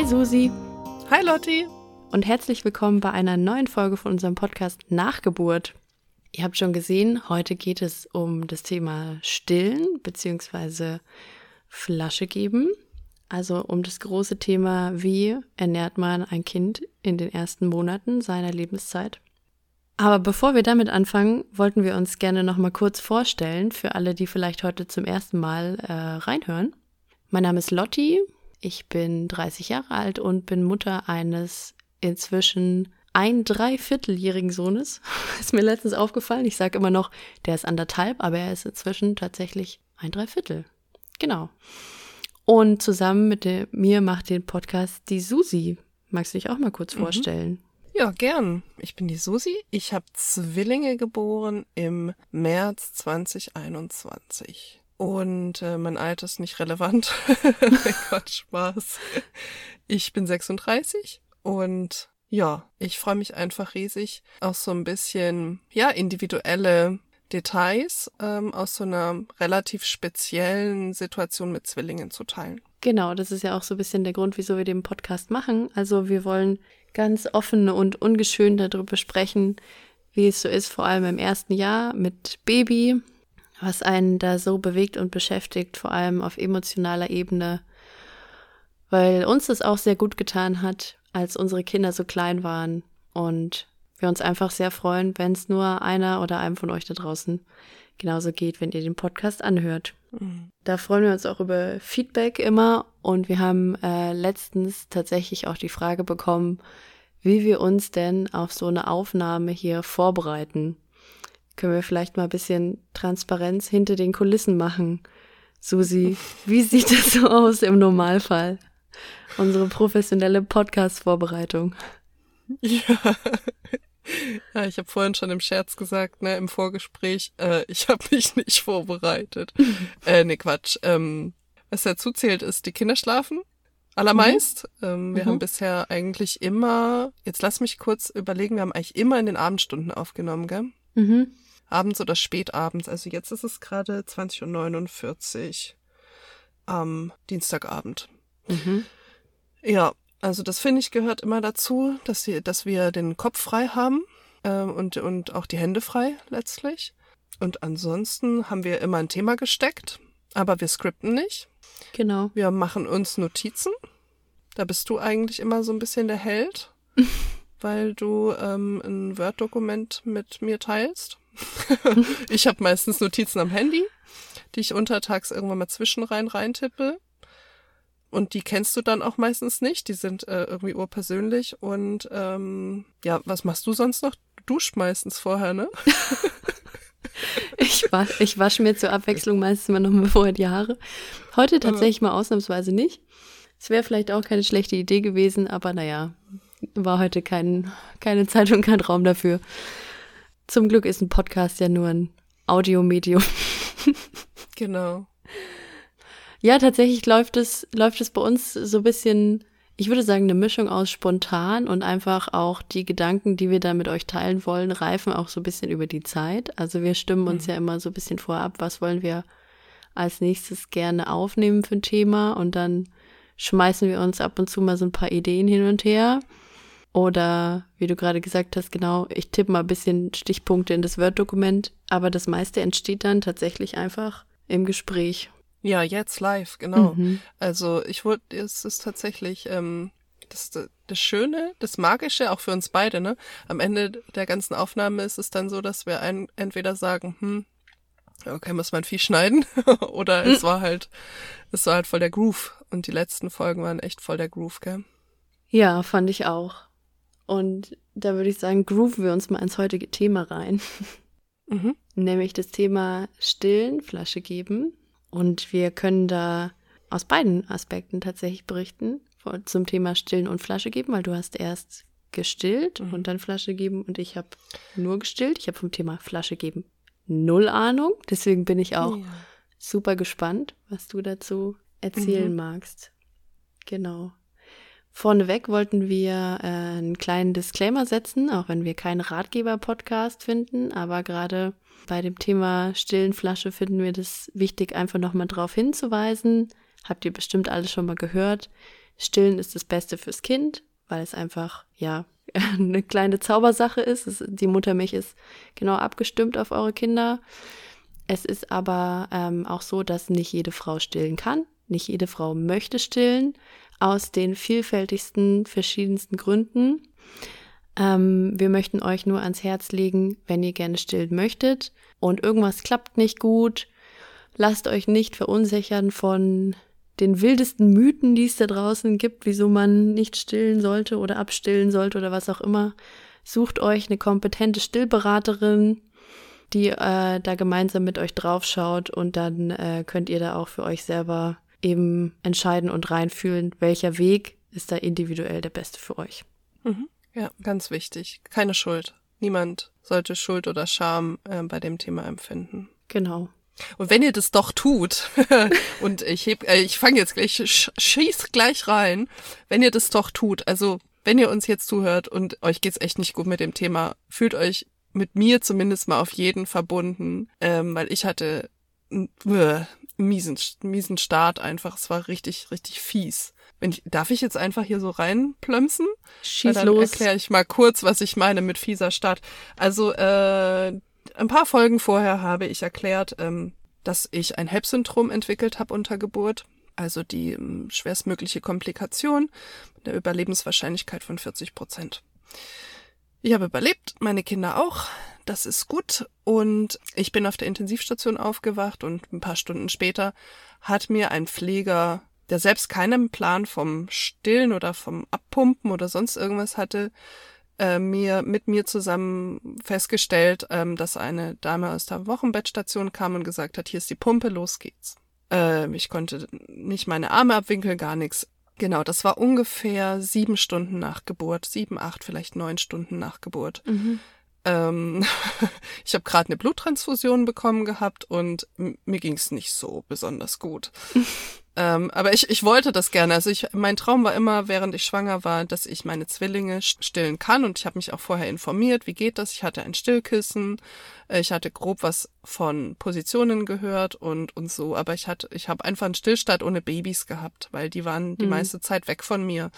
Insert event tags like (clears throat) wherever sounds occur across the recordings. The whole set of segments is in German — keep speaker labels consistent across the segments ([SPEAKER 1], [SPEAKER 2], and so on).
[SPEAKER 1] Hi Susi
[SPEAKER 2] Hi Lotti.
[SPEAKER 1] und herzlich willkommen bei einer neuen Folge von unserem Podcast Nachgeburt. Ihr habt schon gesehen, heute geht es um das Thema Stillen bzw. Flasche geben. Also um das große Thema, wie ernährt man ein Kind in den ersten Monaten seiner Lebenszeit. Aber bevor wir damit anfangen, wollten wir uns gerne noch mal kurz vorstellen für alle, die vielleicht heute zum ersten Mal äh, reinhören. Mein Name ist Lotti, ich bin 30 Jahre alt und bin Mutter eines inzwischen ein Dreivierteljährigen Sohnes. (laughs) Ist mir letztens aufgefallen. Ich sage immer noch, der ist anderthalb, aber er ist inzwischen tatsächlich ein Dreiviertel. Genau. Und zusammen mit der, mir macht den Podcast die Susi. Magst du dich auch mal kurz vorstellen?
[SPEAKER 2] Ja, gern. Ich bin die Susi. Ich habe Zwillinge geboren im März 2021. Und äh, mein Alter ist nicht relevant. (laughs) mein Gott, Spaß. Ich bin 36 und ja, ich freue mich einfach riesig, auch so ein bisschen, ja, individuelle Details ähm, aus so einer relativ speziellen Situation mit Zwillingen zu teilen.
[SPEAKER 1] Genau, das ist ja auch so ein bisschen der Grund, wieso wir den Podcast machen. Also wir wollen ganz offen und ungeschönt darüber sprechen, wie es so ist, vor allem im ersten Jahr mit Baby, was einen da so bewegt und beschäftigt, vor allem auf emotionaler Ebene, weil uns das auch sehr gut getan hat, als unsere Kinder so klein waren und wir uns einfach sehr freuen, wenn es nur einer oder einem von euch da draußen genauso geht, wenn ihr den Podcast anhört. Da freuen wir uns auch über Feedback immer und wir haben äh, letztens tatsächlich auch die Frage bekommen, wie wir uns denn auf so eine Aufnahme hier vorbereiten. Können wir vielleicht mal ein bisschen Transparenz hinter den Kulissen machen? Susi, wie sieht das so aus im Normalfall? Unsere professionelle Podcast-Vorbereitung.
[SPEAKER 2] Ja. Ja, ich habe vorhin schon im Scherz gesagt, ne, im Vorgespräch, äh, ich habe mich nicht vorbereitet. (laughs) äh, nee, Quatsch. Ähm, was dazu zählt, ist, die Kinder schlafen. Allermeist. Ähm, wir
[SPEAKER 1] Mhm.
[SPEAKER 2] haben bisher eigentlich immer, jetzt lass mich kurz überlegen, wir haben eigentlich immer in den Abendstunden aufgenommen, gell?
[SPEAKER 1] Mhm.
[SPEAKER 2] Abends oder spätabends. Also jetzt ist es gerade 20.49 Uhr am Dienstagabend.
[SPEAKER 1] Mhm.
[SPEAKER 2] Ja, also das finde ich gehört immer dazu, dass, sie, dass wir den Kopf frei haben ähm, und, und auch die Hände frei letztlich. Und ansonsten haben wir immer ein Thema gesteckt, aber wir skripten nicht.
[SPEAKER 1] Genau.
[SPEAKER 2] Wir machen uns Notizen. Da bist du eigentlich immer so ein bisschen der Held, (laughs) weil du ähm, ein Word-Dokument mit mir teilst. (laughs) ich habe meistens Notizen am Handy, die ich untertags irgendwann mal zwischen rein reintippe. Und die kennst du dann auch meistens nicht. Die sind äh, irgendwie urpersönlich. Und ähm, ja, was machst du sonst noch? Du duschst meistens vorher, ne? (laughs)
[SPEAKER 1] Ich, wa ich wasche mir zur Abwechslung meistens mal noch mal vorher die Haare. Heute tatsächlich mal ausnahmsweise nicht. Es wäre vielleicht auch keine schlechte Idee gewesen, aber naja, war heute kein, keine Zeit und kein Raum dafür. Zum Glück ist ein Podcast ja nur ein Audiomedium. (laughs)
[SPEAKER 2] Genau.
[SPEAKER 1] Ja, tatsächlich läuft es, läuft es bei uns so ein bisschen, ich würde sagen, eine Mischung aus spontan und einfach auch die Gedanken, die wir da mit euch teilen wollen, reifen auch so ein bisschen über die Zeit. Also wir stimmen uns ja immer so ein bisschen vorab, was wollen wir als nächstes gerne aufnehmen für ein Thema und dann schmeißen wir uns ab und zu mal so ein paar Ideen hin und her. Oder wie du gerade gesagt hast, genau, ich tippe mal ein bisschen Stichpunkte in das Word-Dokument, aber das meiste entsteht dann tatsächlich einfach im Gespräch.
[SPEAKER 2] Ja, jetzt live, genau.
[SPEAKER 1] Mhm.
[SPEAKER 2] Also ich wurde, es ist tatsächlich ähm, das, das Schöne, das Magische, auch für uns beide, ne? Am Ende der ganzen Aufnahme ist es dann so, dass wir ein, entweder sagen, hm, okay, muss man viel schneiden, (laughs) oder es war halt, es war halt voll der Groove. Und die letzten Folgen waren echt voll der Groove, gell?
[SPEAKER 1] Ja, fand ich auch. Und da würde ich sagen, grooven wir uns mal ins heutige Thema rein, (laughs)
[SPEAKER 2] Mhm.
[SPEAKER 1] nämlich das Thema Stillen, Flasche geben. Und wir können da aus beiden Aspekten tatsächlich berichten zum Thema Stillen und Flasche geben, weil du hast erst gestillt
[SPEAKER 2] Mhm.
[SPEAKER 1] und dann Flasche geben und ich habe nur gestillt. Ich habe vom Thema Flasche geben null Ahnung, deswegen bin ich auch
[SPEAKER 2] Ja.
[SPEAKER 1] super gespannt, was du dazu erzählen
[SPEAKER 2] Mhm.
[SPEAKER 1] magst. Genau. Vorneweg wollten wir äh, einen kleinen Disclaimer setzen, auch wenn wir keinen Ratgeber-Podcast finden, aber gerade bei dem Thema stillen Flasche finden wir das wichtig, einfach nochmal drauf hinzuweisen. Habt ihr bestimmt alles schon mal gehört. Stillen ist das Beste fürs Kind, weil es einfach, ja, (laughs) eine kleine Zaubersache ist. Es, die Muttermilch ist genau abgestimmt auf eure Kinder. Es ist aber ähm, auch so, dass nicht jede Frau stillen kann. Nicht jede Frau möchte stillen, aus den vielfältigsten, verschiedensten Gründen. Ähm, wir möchten euch nur ans Herz legen, wenn ihr gerne stillen möchtet und irgendwas klappt nicht gut, lasst euch nicht verunsichern von den wildesten Mythen, die es da draußen gibt, wieso man nicht stillen sollte oder abstillen sollte oder was auch immer. Sucht euch eine kompetente Stillberaterin, die äh, da gemeinsam mit euch draufschaut und dann äh, könnt ihr da auch für euch selber eben entscheiden und reinfühlen, welcher Weg ist da individuell der beste für euch.
[SPEAKER 2] Mhm. Ja, ganz wichtig. Keine Schuld. Niemand sollte Schuld oder Scham äh, bei dem Thema empfinden.
[SPEAKER 1] Genau.
[SPEAKER 2] Und wenn ihr das doch tut, (laughs) und ich heb, äh, ich fange jetzt gleich, sch schieß gleich rein, wenn ihr das doch tut, also wenn ihr uns jetzt zuhört und euch geht's echt nicht gut mit dem Thema, fühlt euch mit mir zumindest mal auf jeden verbunden, ähm, weil ich hatte miesen, miesen Start einfach. Es war richtig, richtig fies. Wenn ich, darf ich jetzt einfach hier so reinplömsen?
[SPEAKER 1] Schieß
[SPEAKER 2] dann
[SPEAKER 1] los.
[SPEAKER 2] erkläre ich mal kurz, was ich meine mit fieser Start. Also äh, ein paar Folgen vorher habe ich erklärt, ähm, dass ich ein HEP-Syndrom entwickelt habe unter Geburt. Also die ähm, schwerstmögliche Komplikation mit der Überlebenswahrscheinlichkeit von 40 Prozent. Ich habe überlebt, meine Kinder auch. Das ist gut. Und ich bin auf der Intensivstation aufgewacht und ein paar Stunden später hat mir ein Pfleger, der selbst keinen Plan vom Stillen oder vom Abpumpen oder sonst irgendwas hatte, äh, mir mit mir zusammen festgestellt, ähm, dass eine Dame aus der Wochenbettstation kam und gesagt hat, hier ist die Pumpe, los geht's. Äh, ich konnte nicht meine Arme abwinkeln, gar nichts. Genau, das war ungefähr sieben Stunden nach Geburt, sieben, acht, vielleicht neun Stunden nach Geburt.
[SPEAKER 1] Mhm.
[SPEAKER 2] Ähm, (laughs) ich habe gerade eine Bluttransfusion bekommen gehabt und mir ging's nicht so besonders gut. Ähm, aber ich, ich wollte das gerne. Also ich, mein Traum war immer, während ich schwanger war, dass ich meine Zwillinge stillen kann. Und ich habe mich auch vorher informiert, wie geht das. Ich hatte ein Stillkissen, äh, ich hatte grob was von Positionen gehört und und so. Aber ich hatte, ich habe einfach einen Stillstand ohne Babys gehabt, weil die waren die mhm. meiste Zeit weg von mir.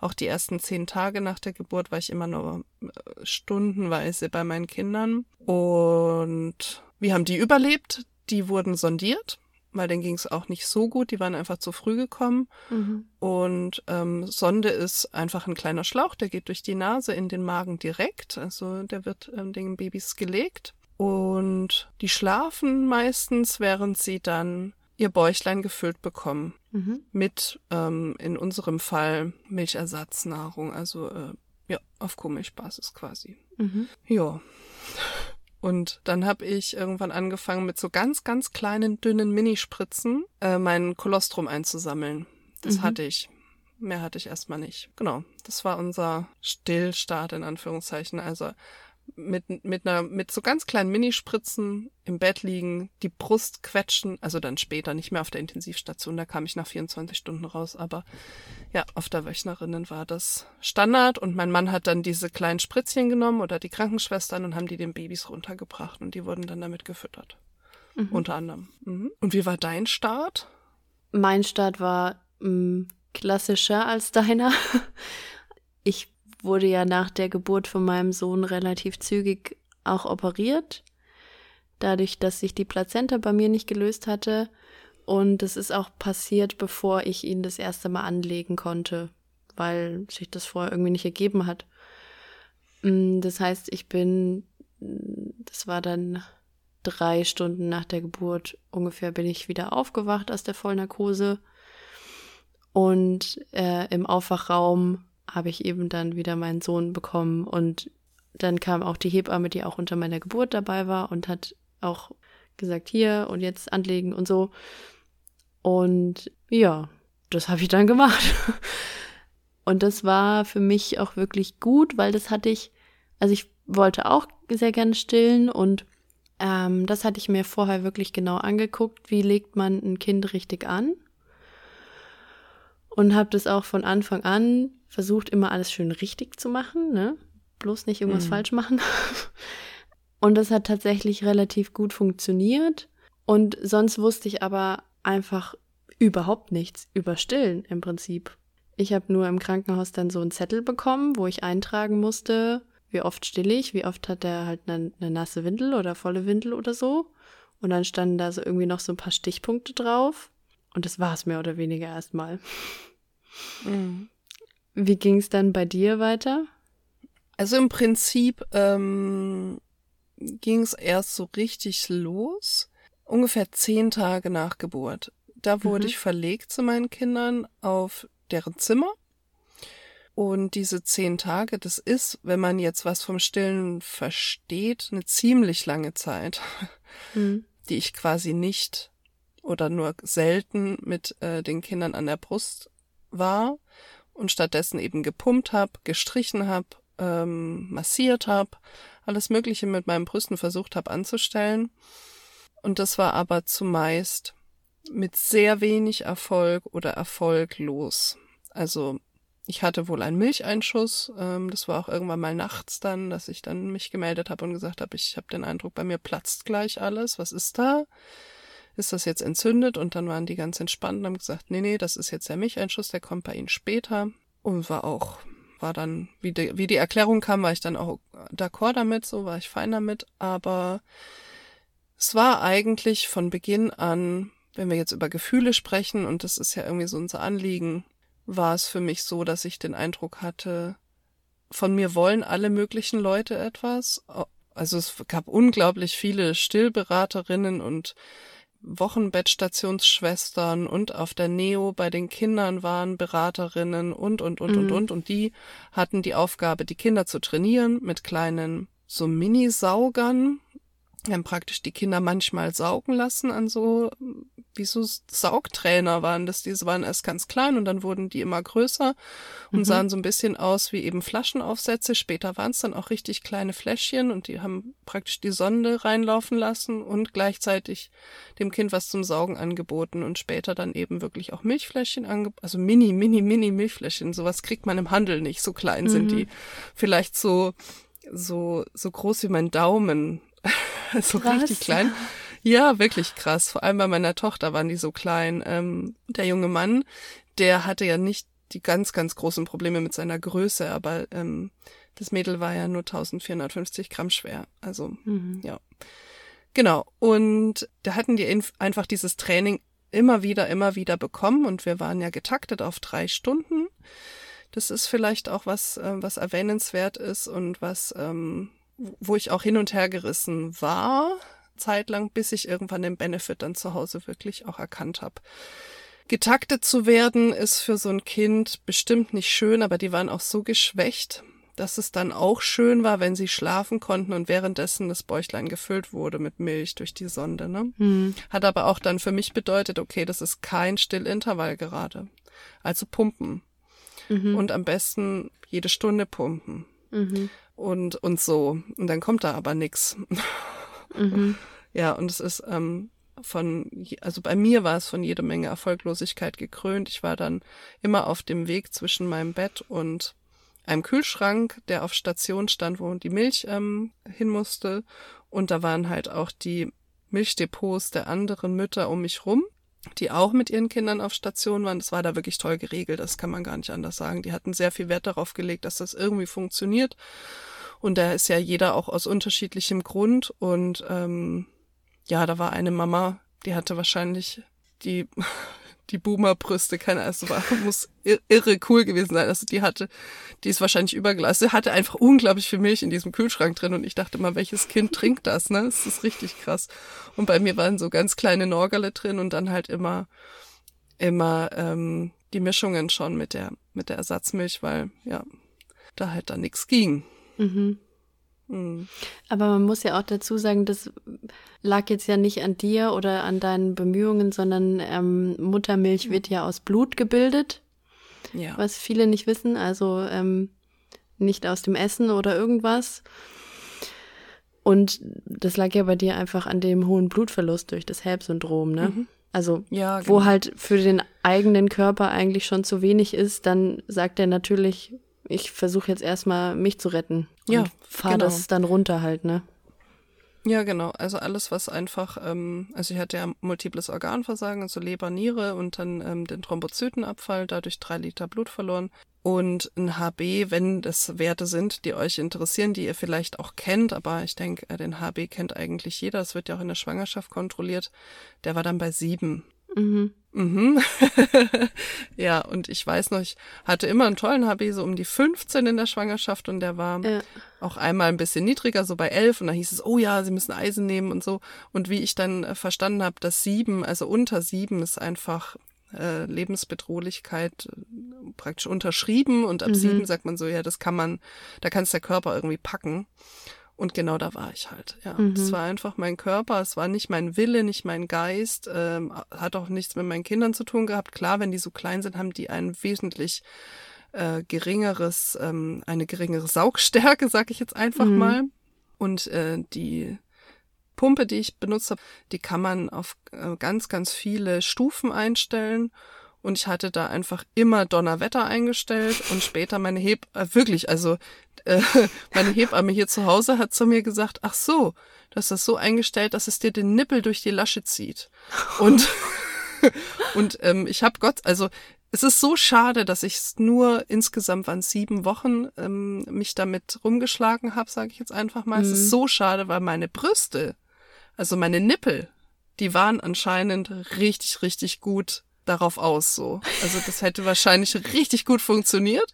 [SPEAKER 2] Auch die ersten zehn Tage nach der Geburt war ich immer nur äh, stundenweise bei meinen Kindern. Und wir haben die überlebt. Die wurden sondiert weil denen ging es auch nicht so gut. Die waren einfach zu früh gekommen. Mhm. Und ähm, Sonde ist einfach ein kleiner Schlauch, der geht durch die Nase in den Magen direkt. Also der wird ähm, den Babys gelegt. Und die schlafen meistens, während sie dann ihr Bäuchlein gefüllt bekommen. Mhm. Mit, ähm, in unserem Fall, Milchersatznahrung. Also äh, ja, auf Kuhmilchbasis quasi. Mhm. Ja. Und dann habe ich irgendwann angefangen, mit so ganz, ganz kleinen, dünnen Minispritzen äh, mein Kolostrum einzusammeln. Das mhm. hatte ich. Mehr hatte ich erstmal nicht. Genau. Das war unser Stillstart in Anführungszeichen. Also mit, mit einer, mit so ganz kleinen Minispritzen im Bett liegen, die Brust quetschen, also dann später nicht mehr auf der Intensivstation, da kam ich nach 24 Stunden raus, aber ja, auf der Wöchnerinnen war das Standard und mein Mann hat dann diese kleinen Spritzchen genommen oder die Krankenschwestern und haben die den Babys runtergebracht und die wurden dann damit gefüttert. Mhm. Unter anderem. Mhm. Und wie war dein Start?
[SPEAKER 1] Mein Start war mh, mm, klassischer als deiner. (laughs) Ich wurde ja nach der Geburt von meinem Sohn relativ zügig auch operiert. Dadurch, dass sich die Plazenta bei mir nicht gelöst hatte. Und das ist auch passiert, bevor ich ihn das erste Mal anlegen konnte, weil sich das vorher irgendwie nicht ergeben hat. Mm, das heißt, ich bin, das war dann drei Stunden nach der Geburt ungefähr bin ich wieder aufgewacht aus der Vollnarkose. Und äh, im Aufwachraum habe ich eben dann wieder meinen Sohn bekommen und dann kam auch die Hebamme, die auch unter meiner Geburt dabei war und hat auch gesagt, hier und jetzt anlegen und so. Und ja, das habe ich dann gemacht. (laughs) Und das war für mich auch wirklich gut, weil das hatte ich, also ich wollte auch sehr gerne stillen und ähm, das hatte ich mir vorher wirklich genau angeguckt, wie legt man ein Kind richtig an. Und habe das auch von Anfang an versucht immer alles schön richtig zu machen, ne? Bloß nicht irgendwas mhm. falsch machen. (laughs) Und das hat tatsächlich relativ gut funktioniert. Und sonst wusste ich aber einfach überhaupt nichts über Stillen im Prinzip. Ich habe nur im Krankenhaus dann so einen Zettel bekommen, wo ich eintragen musste, wie oft still ich, wie oft hat er halt eine, eine nasse Windel oder volle Windel oder so. Und dann standen da so irgendwie noch so ein paar Stichpunkte drauf. Und das war es mehr oder weniger erstmal. Mhm. Wie ging es dann bei dir weiter?
[SPEAKER 2] Also im Prinzip ähm, ging es erst so richtig los, ungefähr zehn Tage nach Geburt. Da wurde mhm. ich verlegt zu meinen Kindern auf deren Zimmer. Und diese zehn Tage, das ist, wenn man jetzt was vom Stillen versteht, eine ziemlich lange Zeit, mhm. die ich quasi nicht oder nur selten mit äh, den Kindern an der Brust war und stattdessen eben gepumpt habe, gestrichen habe, ähm, massiert habe, alles Mögliche mit meinen Brüsten versucht habe anzustellen. Und das war aber zumeist mit sehr wenig Erfolg oder erfolglos. Also ich hatte wohl einen Milcheinschuss. Ähm, das war auch irgendwann mal nachts dann, dass ich dann mich gemeldet habe und gesagt habe, ich habe den Eindruck, bei mir platzt gleich alles. Was ist da? Ist das jetzt entzündet? Und dann waren die ganz entspannt und haben gesagt, nee, nee, das ist jetzt der Milcheinschuss, der kommt bei Ihnen später. Und war auch, war dann, wie die, wie die Erklärung kam, war ich dann auch d'accord damit, so war ich fein damit. Aber es war eigentlich von Beginn an wenn wir jetzt über Gefühle sprechen, und das ist ja irgendwie so unser Anliegen, war es für mich so, dass ich den Eindruck hatte, von mir wollen alle möglichen Leute etwas. Also es gab unglaublich viele Stillberaterinnen und Wochenbettstationsschwestern und auf der Neo bei den Kindern waren Beraterinnen und, und, und, mhm. und, und. Und die hatten die Aufgabe, die Kinder zu trainieren mit kleinen so Mini-Saugern, haben praktisch die Kinder manchmal saugen lassen an so, wie so Saugtrainer waren das. Diese waren erst ganz klein und dann wurden die immer größer und mhm. sahen so ein bisschen aus wie eben Flaschenaufsätze. Später waren es dann auch richtig kleine Fläschchen und die haben praktisch die Sonde reinlaufen lassen und gleichzeitig dem Kind was zum Saugen angeboten und später dann eben wirklich auch Milchfläschchen angeboten. Also mini, mini, mini Milchfläschchen. Sowas kriegt man im Handel nicht. So klein mhm. sind die. Vielleicht so, so, so groß wie mein Daumen (laughs) (laughs) so krass. richtig klein. Ja, wirklich krass. Vor allem bei meiner Tochter waren die so klein. Ähm, der junge Mann, der hatte ja nicht die ganz, ganz großen Probleme mit seiner Größe, aber ähm, das Mädel war ja nur 1450 Gramm schwer. Also, mhm. ja. Genau. Und da hatten die einfach dieses Training immer wieder, immer wieder bekommen und wir waren ja getaktet auf drei Stunden. Das ist vielleicht auch was, äh, was erwähnenswert ist und was ähm, wo ich auch hin und her gerissen war, zeitlang, bis ich irgendwann den Benefit dann zu Hause wirklich auch erkannt habe. Getaktet zu werden ist für so ein Kind bestimmt nicht schön, aber die waren auch so geschwächt, dass es dann auch schön war, wenn sie schlafen konnten und währenddessen das Bäuchlein gefüllt wurde mit Milch durch die Sonde. Ne? Mhm. Hat aber auch dann für mich bedeutet, okay, das ist kein Stillintervall gerade. Also pumpen. Mhm. Und am besten jede Stunde pumpen. Mhm und, und so. Und dann kommt da aber nix. Mhm. (laughs) Ja, und es ist ähm, von, also bei mir war es von jede Menge Erfolglosigkeit gekrönt. Ich war dann immer auf dem Weg zwischen meinem Bett und einem Kühlschrank, der auf Station stand, wo die Milch ähm, hin musste. Und da waren halt auch die Milchdepots der anderen Mütter um mich rum, die auch mit ihren Kindern auf Station waren. Das war da wirklich toll geregelt, das kann man gar nicht anders sagen. Die hatten sehr viel Wert darauf gelegt, dass das irgendwie funktioniert. Und da ist ja jeder auch aus unterschiedlichem Grund. Und ähm, ja, da war eine Mama, die hatte wahrscheinlich die die Boomerbrüste, keine Ahnung, war, muss irre cool gewesen sein. Also die hatte, die ist wahrscheinlich überglas. Sie hatte einfach unglaublich viel Milch in diesem Kühlschrank drin und ich dachte mal, welches Kind trinkt das, ne? Das ist richtig krass. Und bei mir waren so ganz kleine Norgale drin und dann halt immer, immer ähm, die Mischungen schon mit der, mit der Ersatzmilch, weil ja, da halt dann nichts ging. Mhm.
[SPEAKER 1] Mhm. Aber man muss ja auch dazu sagen, das lag jetzt ja nicht an dir oder an deinen Bemühungen, sondern ähm, Muttermilch wird ja aus Blut gebildet. Ja. Was viele nicht wissen, also ähm, nicht aus dem Essen oder irgendwas. Und das lag ja bei dir einfach an dem hohen Blutverlust durch das HELP-Syndrom, ne? Mhm. Also, ja, genau. wo halt für den eigenen Körper eigentlich schon zu wenig ist, dann sagt er natürlich, ich versuche jetzt erstmal mich zu retten. Ja. Fahr genau. das dann runter halt, ne?
[SPEAKER 2] Ja, genau. Also alles, was einfach, ähm, also ich hatte ja multiples Organversagen, also Leber, Niere und dann ähm, den Thrombozytenabfall, dadurch drei Liter Blut verloren. Und ein HB, wenn das Werte sind, die euch interessieren, die ihr vielleicht auch kennt, aber ich denke, äh, den HB kennt eigentlich jeder, es wird ja auch in der Schwangerschaft kontrolliert, der war dann bei sieben. Mhm. Mhm. (laughs) ja, und ich weiß noch, ich hatte immer einen tollen HB, so um die 15 in der Schwangerschaft und der war ja. auch einmal ein bisschen niedriger, so bei 11 und da hieß es, oh ja, sie müssen Eisen nehmen und so. Und wie ich dann äh, verstanden habe, dass sieben, also unter sieben ist einfach äh, Lebensbedrohlichkeit äh, praktisch unterschrieben und ab mhm. sieben sagt man so, ja, das kann man, da kann es der Körper irgendwie packen. Und genau da war ich halt. Ja, mhm. das war einfach mein Körper. Es war nicht mein Wille, nicht mein Geist. Ähm, hat auch nichts mit meinen Kindern zu tun gehabt. Klar, wenn die so klein sind, haben die ein wesentlich äh, geringeres, ähm, eine geringere Saugstärke, sag ich jetzt einfach mhm. mal. Und äh, die Pumpe, die ich benutzt habe, die kann man auf äh, ganz, ganz viele Stufen einstellen. Und ich hatte da einfach immer Donnerwetter eingestellt und später meine Heb, äh, wirklich, also äh, (laughs) meine Hebamme hier zu Hause hat zu mir gesagt, ach so, du hast das so eingestellt, dass es dir den Nippel durch die Lasche zieht. Und (laughs) und ähm, ich habe Gott, also es ist so schade, dass ich nur insgesamt waren sieben Wochen ähm, mich damit rumgeschlagen habe, sage ich jetzt einfach mal. Mhm. Es ist mhm. so schade, weil meine Brüste, also meine Nippel, die waren anscheinend richtig, richtig gut darauf aus, so. Also das hätte wahrscheinlich richtig gut funktioniert.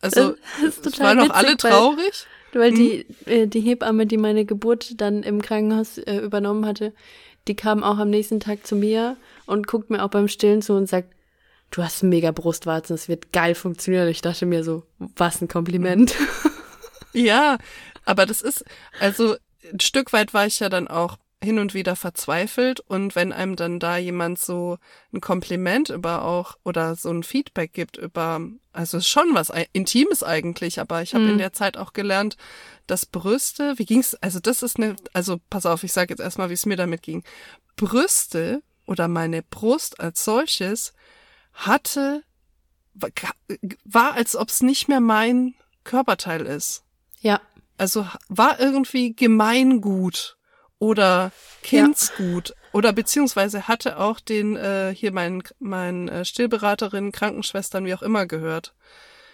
[SPEAKER 2] Also es waren noch alle traurig.
[SPEAKER 1] Weil, weil hm? die, äh, die Hebamme, die meine Geburt dann im Krankenhaus äh, übernommen hatte, die kam auch am nächsten Tag zu mir und guckt mir auch beim Stillen zu und sagt, du hast mega Brustwarzen, es wird geil funktionieren. Ich dachte mir so, was ein Kompliment.
[SPEAKER 2] Ja, aber das ist, also ein Stück weit war ich ja dann auch hin und wieder verzweifelt und wenn einem dann da jemand so ein Kompliment über auch oder so ein Feedback gibt über, also ist schon was Intimes eigentlich, aber ich habe mhm. in der Zeit auch gelernt, dass Brüste, wie ging's, also das ist eine, also pass auf, ich sage jetzt erstmal, wie es mir damit ging. Brüste oder meine Brust als solches hatte, war als ob es nicht mehr mein Körperteil ist.
[SPEAKER 1] Ja.
[SPEAKER 2] Also war irgendwie gemeingut oder Kindsgut ja. oder beziehungsweise hatte auch den äh, hier mein mein äh, Stillberaterin, Krankenschwestern, wie auch immer gehört.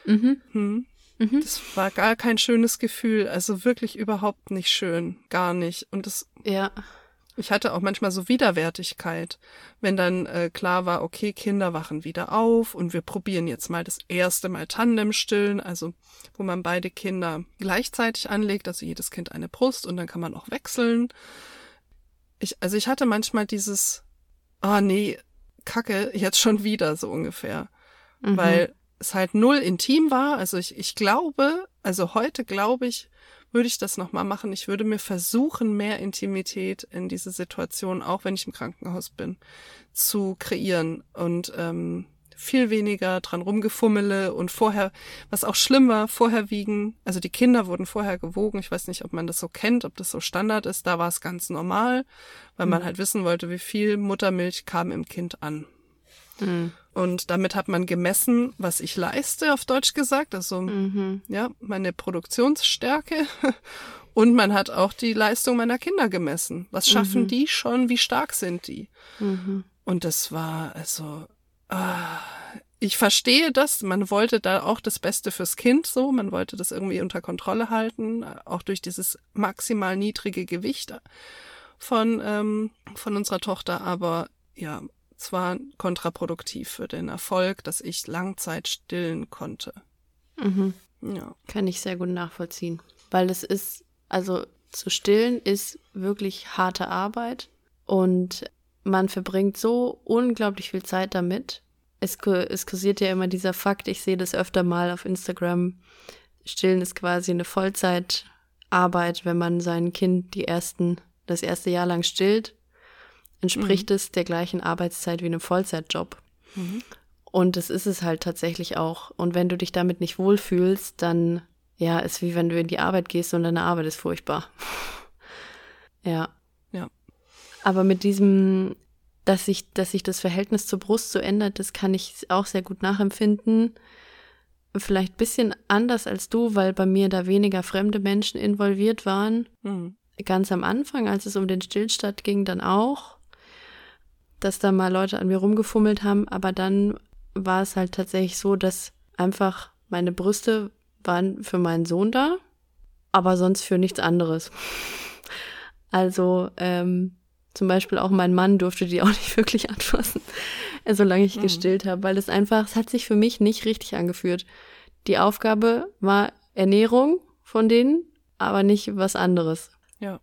[SPEAKER 2] Mhm. Hm. Mhm. Das war gar kein schönes Gefühl, also wirklich überhaupt nicht schön, gar nicht. Und das
[SPEAKER 1] ja.
[SPEAKER 2] Ich hatte auch manchmal so Widerwärtigkeit, wenn dann äh, klar war, okay, Kinder wachen wieder auf und wir probieren jetzt mal das erste Mal Tandem stillen, also wo man beide Kinder gleichzeitig anlegt, also jedes Kind eine Brust und dann kann man auch wechseln. Ich, also ich hatte manchmal dieses, ah oh nee, Kacke, jetzt schon wieder so ungefähr, mhm. weil es halt null intim war. Also ich, ich glaube, also heute glaube ich, würde ich das nochmal machen. Ich würde mir versuchen, mehr Intimität in diese Situation, auch wenn ich im Krankenhaus bin, zu kreieren und ähm, viel weniger dran rumgefummele und vorher, was auch schlimm war, vorher wiegen, also die Kinder wurden vorher gewogen. Ich weiß nicht, ob man das so kennt, ob das so Standard ist. Da war es ganz normal, weil man mhm. halt wissen wollte, wie viel Muttermilch kam im Kind an. Mhm. Und damit hat man gemessen, was ich leiste, auf Deutsch gesagt, also mhm. ja, meine Produktionsstärke. (laughs) Und man hat auch die Leistung meiner Kinder gemessen. Was schaffen mhm. die schon? Wie stark sind die? Mhm. Und das war also, ah, ich verstehe das. Man wollte da auch das Beste fürs Kind so. Man wollte das irgendwie unter Kontrolle halten, auch durch dieses maximal niedrige Gewicht von ähm, von unserer Tochter. Aber ja, zwar kontraproduktiv für den Erfolg, dass ich Langzeit stillen konnte.
[SPEAKER 1] Mhm. Ja. Kann ich sehr gut nachvollziehen. Weil es ist, also zu stillen ist wirklich harte Arbeit und man verbringt so unglaublich viel Zeit damit. Es, es kursiert ja immer dieser Fakt, ich sehe das öfter mal auf Instagram. Stillen ist quasi eine Vollzeitarbeit, wenn man sein Kind die ersten, das erste Jahr lang stillt entspricht mhm. es der gleichen Arbeitszeit wie einem Vollzeitjob. Mhm. Und das ist es halt tatsächlich auch. Und wenn du dich damit nicht wohlfühlst, dann, ja, ist wie wenn du in die Arbeit gehst und deine Arbeit ist furchtbar. (laughs) ja.
[SPEAKER 2] Ja.
[SPEAKER 1] Aber mit diesem, dass sich, dass sich das Verhältnis zur Brust so ändert, das kann ich auch sehr gut nachempfinden. Vielleicht bisschen anders als du, weil bei mir da weniger fremde Menschen involviert waren. Mhm ganz am Anfang, als es um den Stillstand ging, dann auch, dass da mal Leute an mir rumgefummelt haben, aber dann war es halt tatsächlich so, dass einfach meine Brüste waren für meinen Sohn da, aber sonst für nichts anderes. (laughs) Also ähm, zum Beispiel auch mein Mann durfte die (laughs) auch nicht wirklich anfassen, solange ich mhm. gestillt habe, weil es einfach, es hat sich für mich nicht richtig angeführt. Die Aufgabe war Ernährung von denen, aber nicht was anderes.
[SPEAKER 2] Ja.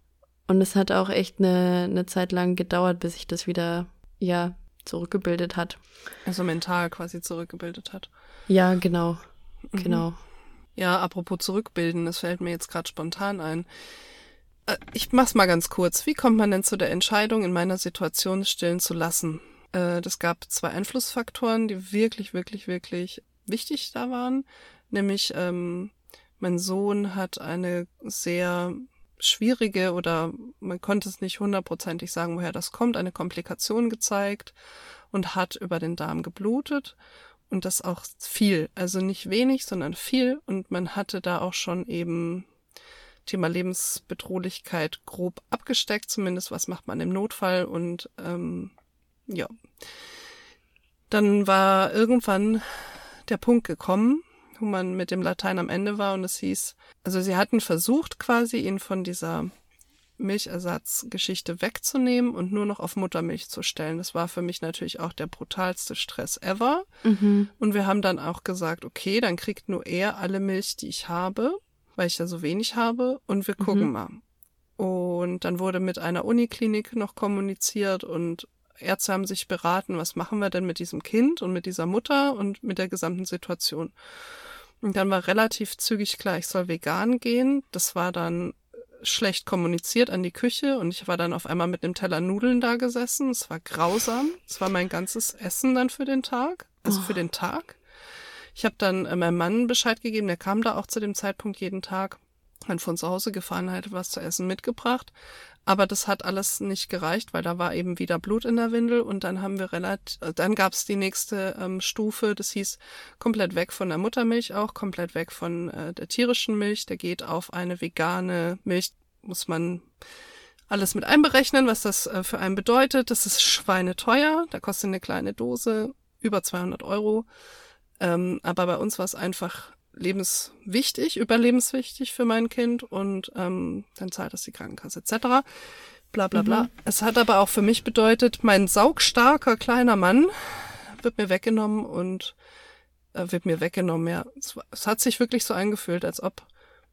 [SPEAKER 1] Und es hat auch echt eine, eine Zeit lang gedauert, bis sich das wieder, ja, zurückgebildet hat.
[SPEAKER 2] Also mental quasi zurückgebildet hat.
[SPEAKER 1] Ja, genau. Mhm. Genau.
[SPEAKER 2] Ja, apropos zurückbilden, das fällt mir jetzt gerade spontan ein. Äh, ich mach's mal ganz kurz. Wie kommt man denn zu der Entscheidung, in meiner Situation stillen zu lassen? Äh, das gab zwei Einflussfaktoren, die wirklich, wirklich, wirklich wichtig da waren. Nämlich, ähm, mein Sohn hat eine sehr schwierige oder man konnte es nicht hundertprozentig sagen, woher das kommt, eine Komplikation gezeigt und hat über den Darm geblutet und das auch viel, also nicht wenig, sondern viel und man hatte da auch schon eben Thema Lebensbedrohlichkeit grob abgesteckt, zumindest was macht man im Notfall und ähm, ja. Dann war irgendwann der Punkt gekommen, wo man mit dem Latein am Ende war und es hieß, also sie hatten versucht quasi ihn von dieser Milchersatzgeschichte wegzunehmen und nur noch auf Muttermilch zu stellen. Das war für mich natürlich auch der brutalste Stress ever. Mhm. Und wir haben dann auch gesagt, okay, dann kriegt nur er alle Milch, die ich habe, weil ich ja so wenig habe und wir gucken mhm. mal. Und dann wurde mit einer Uniklinik noch kommuniziert und Ärzte haben sich beraten, was machen wir denn mit diesem Kind und mit dieser Mutter und mit der gesamten Situation. Und dann war relativ zügig klar, ich soll vegan gehen. Das war dann schlecht kommuniziert an die Küche und ich war dann auf einmal mit einem Teller Nudeln da gesessen. Es war grausam. Es war mein ganzes Essen dann für den Tag, also oh. für den Tag. Ich habe dann äh, meinem Mann Bescheid gegeben, der kam da auch zu dem Zeitpunkt jeden Tag. Dann von zu Hause gefahren, hatte was zu essen mitgebracht. Aber das hat alles nicht gereicht, weil da war eben wieder Blut in der Windel und dann haben wir relativ, dann gab es die nächste ähm, Stufe, das hieß komplett weg von der Muttermilch auch, komplett weg von äh, der tierischen Milch. Der geht auf eine vegane Milch, muss man alles mit einberechnen, was das äh, für einen bedeutet. Das ist schweineteuer, da kostet eine kleine Dose über 200 Euro. Ähm, aber bei uns war es einfach lebenswichtig, überlebenswichtig für mein Kind und ähm, dann zahlt das die Krankenkasse etc. Bla bla bla. Mhm. Es hat aber auch für mich bedeutet, mein saugstarker kleiner Mann wird mir weggenommen und äh, wird mir weggenommen, ja. Es, es hat sich wirklich so angefühlt, als ob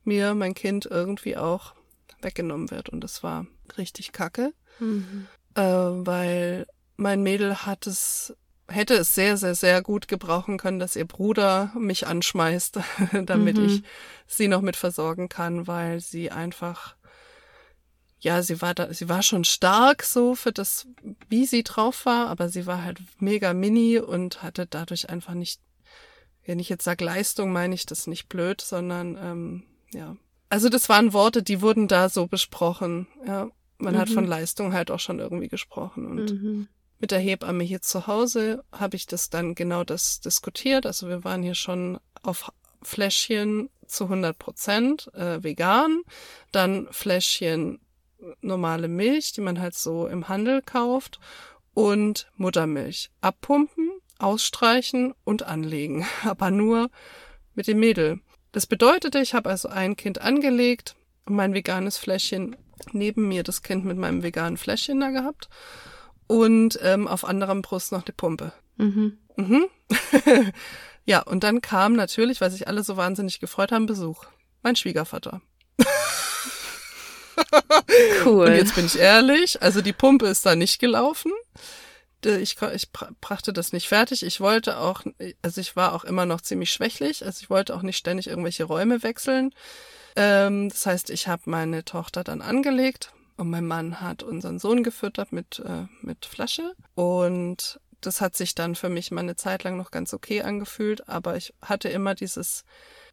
[SPEAKER 2] mir mein Kind irgendwie auch weggenommen wird. Und das war richtig kacke. Mhm. Äh, weil mein Mädel hat es hätte es sehr, sehr, sehr gut gebrauchen können, dass ihr Bruder mich anschmeißt, (laughs) damit mhm. ich sie noch mit versorgen kann, weil sie einfach, ja, sie war da, sie war schon stark so für das, wie sie drauf war, aber sie war halt mega mini und hatte dadurch einfach nicht, wenn ich jetzt sage Leistung, meine ich das nicht blöd, sondern ähm, ja. Also das waren Worte, die wurden da so besprochen, ja. Man mhm. hat von Leistung halt auch schon irgendwie gesprochen und mhm mit der Hebamme hier zu Hause habe ich das dann genau das diskutiert. Also wir waren hier schon auf Fläschchen zu 100 Prozent äh, vegan, dann Fläschchen normale Milch, die man halt so im Handel kauft und Muttermilch. Abpumpen, ausstreichen und anlegen, (laughs) aber nur mit dem Mädel. Das bedeutete, ich habe also ein Kind angelegt und mein veganes Fläschchen neben mir das Kind mit meinem veganen Fläschchen da gehabt und ähm, auf anderem Brust noch die Pumpe. Mhm. Mhm. (laughs) ja, und dann kam natürlich, weil sich alle so wahnsinnig gefreut haben, Besuch. Mein Schwiegervater. cool. Und jetzt bin ich ehrlich, also die Pumpe ist da nicht gelaufen. Ich, ich brachte das nicht fertig. Ich wollte auch, also ich war auch immer noch ziemlich schwächlich, also ich wollte auch nicht ständig irgendwelche Räume wechseln. Ähm, das heißt, ich habe meine Tochter dann angelegt und mein Mann hat unseren Sohn gefüttert mit, äh, mit Flasche. Und das hat sich dann für mich mal eine Zeit lang noch ganz okay angefühlt, aber ich hatte immer dieses,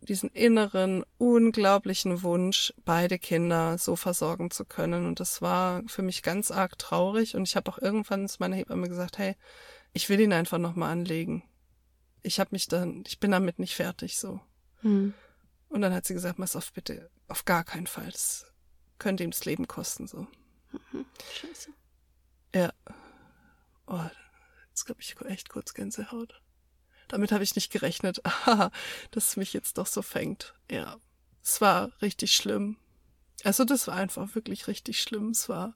[SPEAKER 2] diesen inneren, unglaublichen Wunsch, beide Kinder so versorgen zu können. Und das war für mich ganz arg traurig. Und ich habe auch irgendwann zu meiner Hebamme gesagt, hey, ich will ihn einfach nochmal anlegen. Ich habe mich dann, ich bin damit nicht fertig so. Hm. Und dann hat sie gesagt, pass auf bitte, auf gar keinen Fall. Das könnte ihm das Leben kosten, so.
[SPEAKER 1] Mhm. Scheiße.
[SPEAKER 2] Ja. Oh, jetzt glaube ich echt kurz Gänsehaut. Damit habe ich nicht gerechnet, (laughs) dass es mich jetzt doch so fängt. Ja. Es war richtig schlimm. Also das war einfach wirklich richtig schlimm. Es war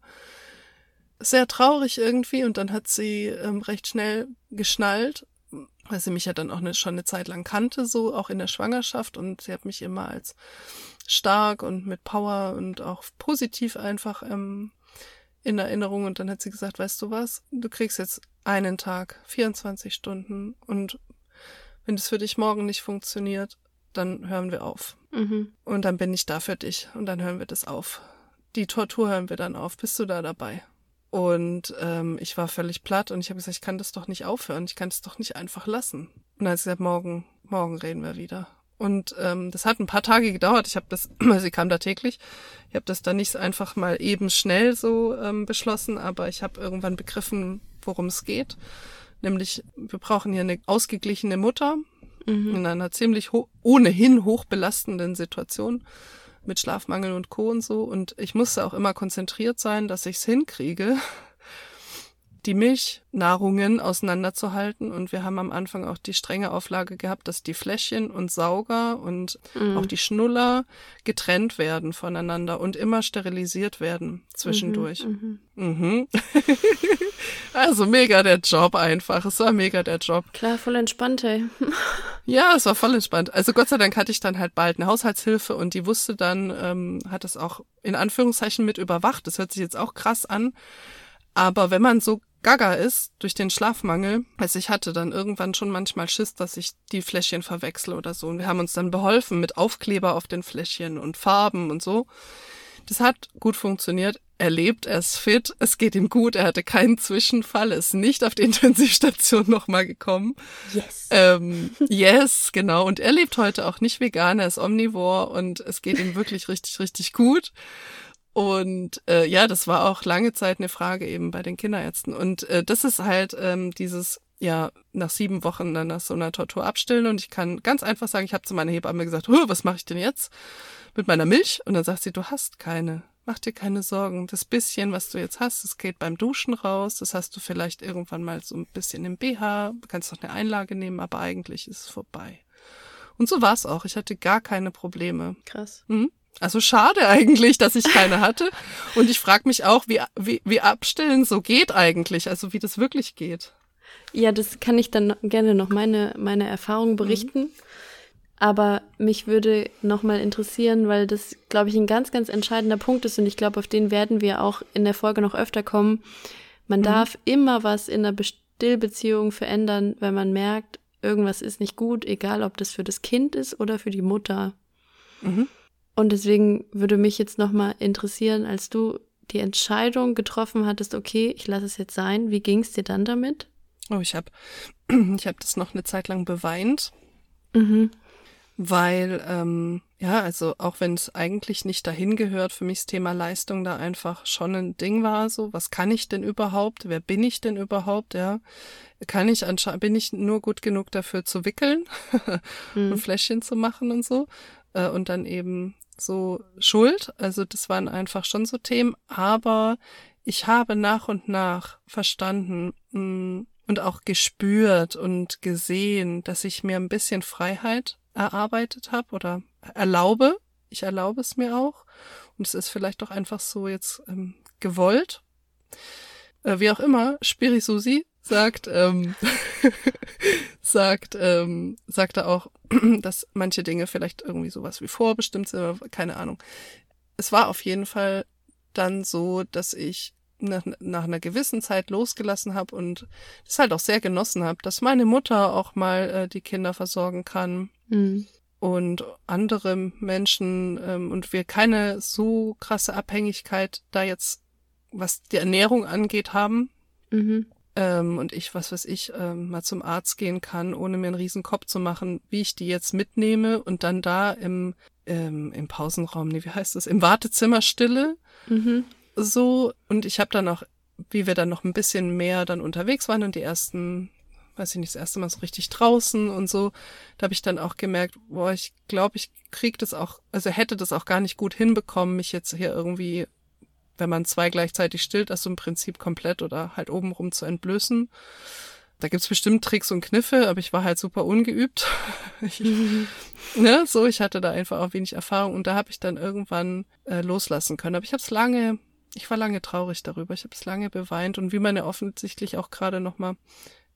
[SPEAKER 2] sehr traurig irgendwie und dann hat sie ähm, recht schnell geschnallt, weil sie mich ja dann auch eine, schon eine Zeit lang kannte, so auch in der Schwangerschaft und sie hat mich immer als stark und mit Power und auch positiv einfach ähm, in Erinnerung und dann hat sie gesagt, weißt du was, du kriegst jetzt einen Tag, 24 Stunden und wenn es für dich morgen nicht funktioniert, dann hören wir auf. Mhm. Und dann bin ich da für dich und dann hören wir das auf. Die Tortur hören wir dann auf. Bist du da dabei? Und ähm, ich war völlig platt und ich habe gesagt, ich kann das doch nicht aufhören, ich kann das doch nicht einfach lassen. Und dann hat sie gesagt, morgen, morgen reden wir wieder. Und ähm, das hat ein paar Tage gedauert. Ich habe das, weil (clears throat) sie kam da täglich, ich habe das dann nicht einfach mal eben schnell so ähm, beschlossen, aber ich habe irgendwann begriffen, worum es geht. Nämlich, wir brauchen hier eine ausgeglichene Mutter mhm. in einer ziemlich ho ohnehin hochbelastenden Situation mit Schlafmangel und Co. und so. Und ich musste auch immer konzentriert sein, dass ich es hinkriege, die Milchnahrungen auseinanderzuhalten. Und wir haben am Anfang auch die strenge Auflage gehabt, dass die Fläschchen und Sauger und mhm. auch die Schnuller getrennt werden voneinander und immer sterilisiert werden zwischendurch. Mhm. Mhm. mhm. (laughs) also mega der Job einfach. Es war mega der Job.
[SPEAKER 1] Klar, voll entspannt, ey. (laughs)
[SPEAKER 2] ja, es war voll entspannt. Also Gott sei Dank hatte ich dann halt bald eine Haushaltshilfe und die wusste dann, ähm, hat es auch in Anführungszeichen mit überwacht. Das hört sich jetzt auch krass an. Aber wenn man so gaga ist durch den Schlafmangel, also ich hatte dann irgendwann schon manchmal Schiss, dass ich die Fläschchen verwechsle oder so. Und wir haben uns dann beholfen mit Aufkleber auf den Fläschchen und Farben und so. Das hat gut funktioniert. Er lebt, er ist fit, es geht ihm gut, er hatte keinen Zwischenfall, ist nicht auf die (laughs) Intensivstation nochmal gekommen.
[SPEAKER 1] Yes.
[SPEAKER 2] Ähm, yes, genau. Und er lebt heute auch nicht vegan, er ist omnivor und es geht ihm wirklich richtig, richtig gut. Und äh, ja, das war auch lange Zeit eine Frage eben bei den Kinderärzten. Und äh, das ist halt ähm, dieses, ja, nach sieben Wochen dann nach so einer Tortur abstillen. Und ich kann ganz einfach sagen, ich habe zu meiner Hebamme gesagt, was mache ich denn jetzt mit meiner Milch? Und dann sagt sie, du hast keine. Mach dir keine Sorgen. Das bisschen, was du jetzt hast, das geht beim Duschen raus. Das hast du vielleicht irgendwann mal so ein bisschen im BH. Du kannst noch eine Einlage nehmen, aber eigentlich ist es vorbei. Und so war es auch. Ich hatte gar keine Probleme.
[SPEAKER 1] Krass.
[SPEAKER 2] Mhm. Also schade eigentlich, dass ich keine hatte. Und ich frage mich auch, wie, wie, wie Abstillen so geht eigentlich, also wie das wirklich geht.
[SPEAKER 1] Ja, das kann ich dann gerne noch meine, meine Erfahrung mhm. berichten. Mhm. Aber mich würde nochmal interessieren, weil das, glaube ich, ein ganz, ganz entscheidender Punkt ist und ich glaube, auf den werden wir auch in der Folge noch öfter kommen. Man mhm. darf immer was in einer Stillbeziehung verändern, wenn man merkt, irgendwas ist nicht gut, egal ob das für das Kind ist oder für die Mutter. Mhm. Und deswegen würde mich jetzt nochmal interessieren, als du die Entscheidung getroffen hattest, okay, ich lasse es jetzt sein, wie ging es dir dann damit?
[SPEAKER 2] Oh, ich habe (clears throat) ich hab das noch eine Zeit lang beweint. Mhm. Weil, ähm, ja, also auch wenn es eigentlich nicht dahin gehört, für mich das Thema Leistung da einfach schon ein Ding war, so, was kann ich denn überhaupt? Wer bin ich denn überhaupt? Ja, kann ich anscheinend, bin ich nur gut genug dafür zu wickeln (laughs) mhm. und Fläschchen zu machen und so? Äh, und dann eben so schuld. Also das waren einfach schon so Themen. Aber ich habe nach und nach verstanden mh, mm, und auch gespürt und gesehen, dass ich mir ein bisschen Freiheit erarbeitet habe oder erlaube. Ich erlaube es mir auch. Und es ist vielleicht doch einfach so jetzt ähm, gewollt. Äh, wie auch immer, Spiri Susi sagt, ähm, (laughs) sagt, ähm, sagt er auch, (clears throat) dass manche Dinge vielleicht irgendwie sowas wie vorbestimmt sind, keine Ahnung. Es war auf jeden Fall dann so, dass ich nach, nach einer gewissen Zeit losgelassen habe und das halt auch sehr genossen habe, dass meine Mutter auch mal äh, die Kinder versorgen kann. Mhm. Und andere Menschen ähm, und wir keine so krasse Abhängigkeit da jetzt, was die Ernährung angeht, haben. Mhm ähm, und ich, was weiß ich, ähm, mal zum Arzt gehen kann, ohne mir einen riesen Kopf zu machen, wie ich die jetzt mitnehme und dann da im, ähm, im Pausenraum, nee, wie heißt das, im Wartezimmer stille. Mhm. So, und ich habe dann auch, wie wir dann noch ein bisschen mehr dann unterwegs waren und die ersten weiß ich nicht, das erste Mal so richtig draußen und so. Da habe ich dann auch gemerkt, boah, ich glaube, ich krieg das auch, also hätte das auch gar nicht gut hinbekommen, mich jetzt hier irgendwie, wenn man zwei gleichzeitig stillt, also im Prinzip komplett oder halt obenrum zu entblößen. Da gibt's bestimmt Tricks und Kniffe, aber ich war halt super ungeübt. (laughs) ich, ne, so, ich hatte da einfach auch wenig Erfahrung und da habe ich dann irgendwann äh, loslassen können. Aber ich habe es lange, ich war lange traurig darüber. Ich habe es lange beweint und wie man ja offensichtlich auch gerade noch mal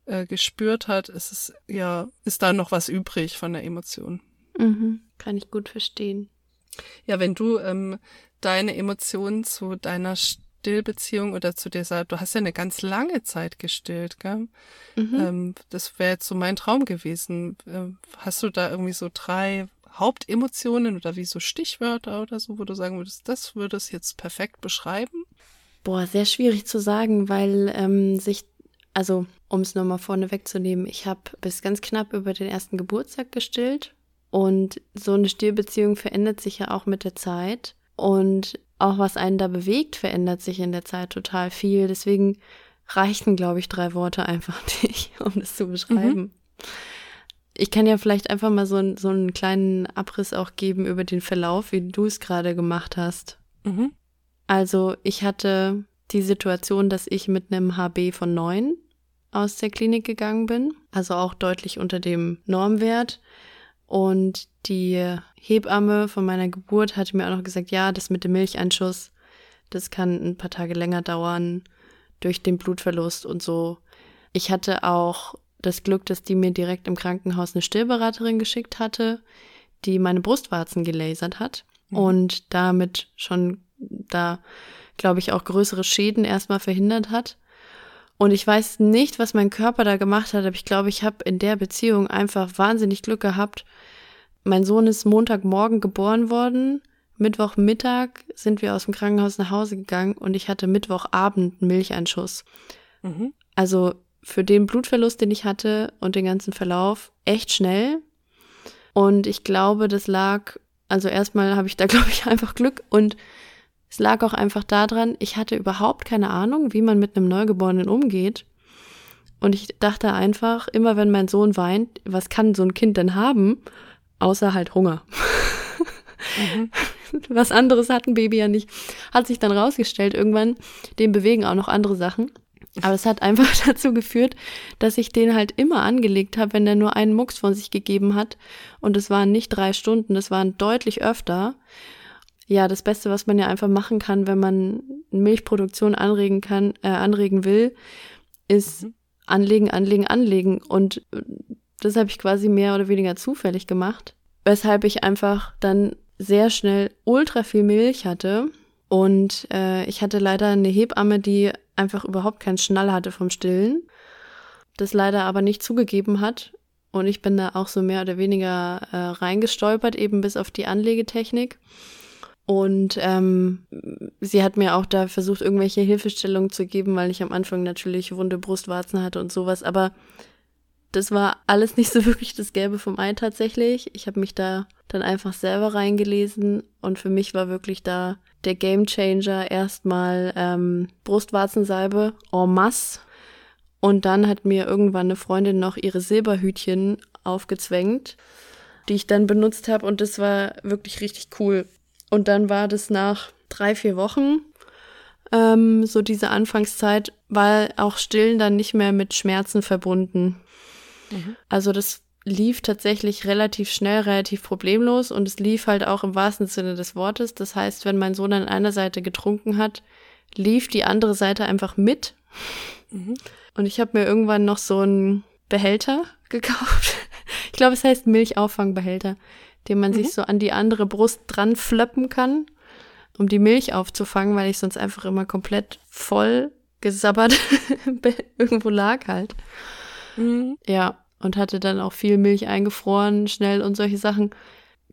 [SPEAKER 2] äh, gespürt hat, ist es ja, ist da noch was übrig von der Emotion.
[SPEAKER 1] Mhm, kann ich gut verstehen.
[SPEAKER 2] Ja, wenn du ähm, deine Emotionen zu deiner Stillbeziehung oder zu dieser, du hast ja eine ganz lange Zeit gestillt, gell? Mhm. Ähm, das wäre jetzt so mein Traum gewesen. Ähm, hast du da irgendwie so drei Hauptemotionen oder wie so Stichwörter oder so, wo du sagen würdest, das würde es jetzt perfekt beschreiben?
[SPEAKER 1] Boah, sehr schwierig zu sagen, weil ähm, sich, also um es nochmal vorne wegzunehmen, ich habe bis ganz knapp über den ersten Geburtstag gestillt und so eine Stillbeziehung verändert sich ja auch mit der Zeit und auch was einen da bewegt, verändert sich in der Zeit total viel. Deswegen reichten, glaube ich, drei Worte einfach (laughs) nicht, um das zu beschreiben. Mhm. Ich kann ja vielleicht einfach mal so, so einen kleinen Abriss auch geben über den Verlauf, wie du es gerade gemacht hast. Mhm. Also ich hatte die Situation, dass ich mit einem HB von neun aus der Klinik gegangen bin, also auch deutlich unter dem Normwert. Und die Hebamme von meiner Geburt hatte mir auch noch gesagt, ja, das mit dem Milcheinschuss, das kann ein paar Tage länger dauern durch den Blutverlust und so. Ich hatte auch das Glück, dass die mir direkt im Krankenhaus eine Stillberaterin geschickt hatte, die meine Brustwarzen gelasert hat mhm. und damit schon da, glaube ich, auch größere Schäden erstmal verhindert hat. Und ich weiß nicht, was mein Körper da gemacht hat, aber ich glaube, ich habe in der Beziehung einfach wahnsinnig Glück gehabt. Mein Sohn ist Montagmorgen geboren worden. Mittwochmittag sind wir aus dem Krankenhaus nach Hause gegangen und ich hatte Mittwochabend einen Milcheinschuss. Mhm. Also für den Blutverlust, den ich hatte und den ganzen Verlauf, echt schnell. Und ich glaube, das lag, also erstmal habe ich da, (laughs) glaube ich, einfach Glück und es lag auch einfach daran, ich hatte überhaupt keine Ahnung, wie man mit einem Neugeborenen umgeht. Und ich dachte einfach, immer wenn mein Sohn weint, was kann so ein Kind denn haben, außer halt Hunger. Mhm. (laughs) Was anderes hat ein Baby ja nicht. Hat sich dann rausgestellt, irgendwann, dem bewegen auch noch andere Sachen. Aber es hat einfach (laughs) dazu geführt, dass ich den halt immer angelegt habe, wenn er nur einen Mucks von sich gegeben hat. Und es waren nicht drei Stunden, es waren deutlich öfter ja, das Beste, was man ja einfach machen kann, wenn man Milchproduktion anregen kann, äh, anregen will, ist mhm. anlegen, anlegen, anlegen. Und äh, das habe ich quasi mehr oder weniger zufällig gemacht, weshalb ich einfach dann sehr schnell ultra viel Milch hatte. Und äh, ich hatte leider eine Hebamme, die einfach überhaupt keinen Schnall hatte vom Stillen, das leider aber nicht zugegeben hat. Und ich bin da auch so mehr oder weniger äh, reingestolpert, eben bis auf die Anlegetechnik. Und ähm, sie hat mir auch da versucht, irgendwelche Hilfestellungen zu geben, weil ich am Anfang natürlich wunde Brustwarzen hatte und sowas. Aber das war alles nicht so (laughs) wirklich das Gelbe vom Ei tatsächlich. Ich habe mich da dann einfach selber reingelesen und für mich war wirklich da der Game Changer erstmal ähm, Brustwarzensalbe en masse. Und dann hat mir irgendwann eine Freundin noch ihre Silberhütchen aufgezwängt, die ich dann benutzt habe und das war wirklich richtig cool. Und dann war das nach drei, vier Wochen, ähm, so diese Anfangszeit, war auch Stillen dann nicht mehr mit Schmerzen verbunden. Mhm. Also das lief tatsächlich relativ schnell, relativ problemlos und es lief halt auch im wahrsten Sinne des Wortes. Das heißt, wenn mein Sohn an einer Seite getrunken hat, lief die andere Seite einfach mit. Mhm. Und ich habe mir irgendwann noch so einen Behälter (laughs) gekauft. Ich glaube, es heißt Milchauffangbehälter den man mhm. sich so an die andere Brust dran flöppen kann, um die Milch aufzufangen, weil ich sonst einfach immer komplett voll gesabbert (laughs) irgendwo lag halt. Mhm. Ja, und hatte dann auch viel Milch eingefroren, schnell und solche Sachen.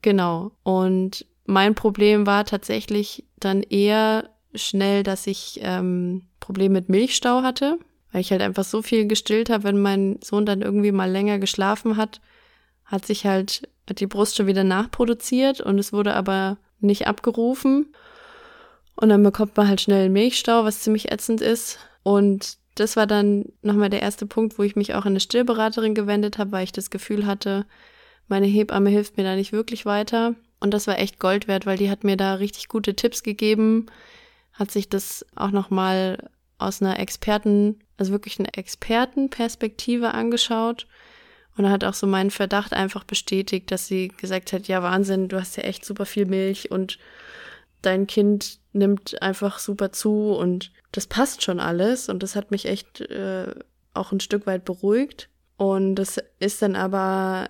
[SPEAKER 1] Genau. Und mein Problem war tatsächlich dann eher schnell, dass ich ähm, Probleme mit Milchstau hatte, weil ich halt einfach so viel gestillt habe, wenn mein Sohn dann irgendwie mal länger geschlafen hat, hat sich halt hat die Brust schon wieder nachproduziert und es wurde aber nicht abgerufen. Und dann bekommt man halt schnell einen Milchstau, was ziemlich ätzend ist. Und das war dann nochmal der erste Punkt, wo ich mich auch an eine Stillberaterin gewendet habe, weil ich das Gefühl hatte, meine Hebamme hilft mir da nicht wirklich weiter. Und das war echt Gold wert, weil die hat mir da richtig gute Tipps gegeben, hat sich das auch nochmal aus einer Experten, also wirklich eine Expertenperspektive angeschaut und hat auch so meinen Verdacht einfach bestätigt, dass sie gesagt hat, ja Wahnsinn, du hast ja echt super viel Milch und dein Kind nimmt einfach super zu und das passt schon alles und das hat mich echt äh, auch ein Stück weit beruhigt und das ist dann aber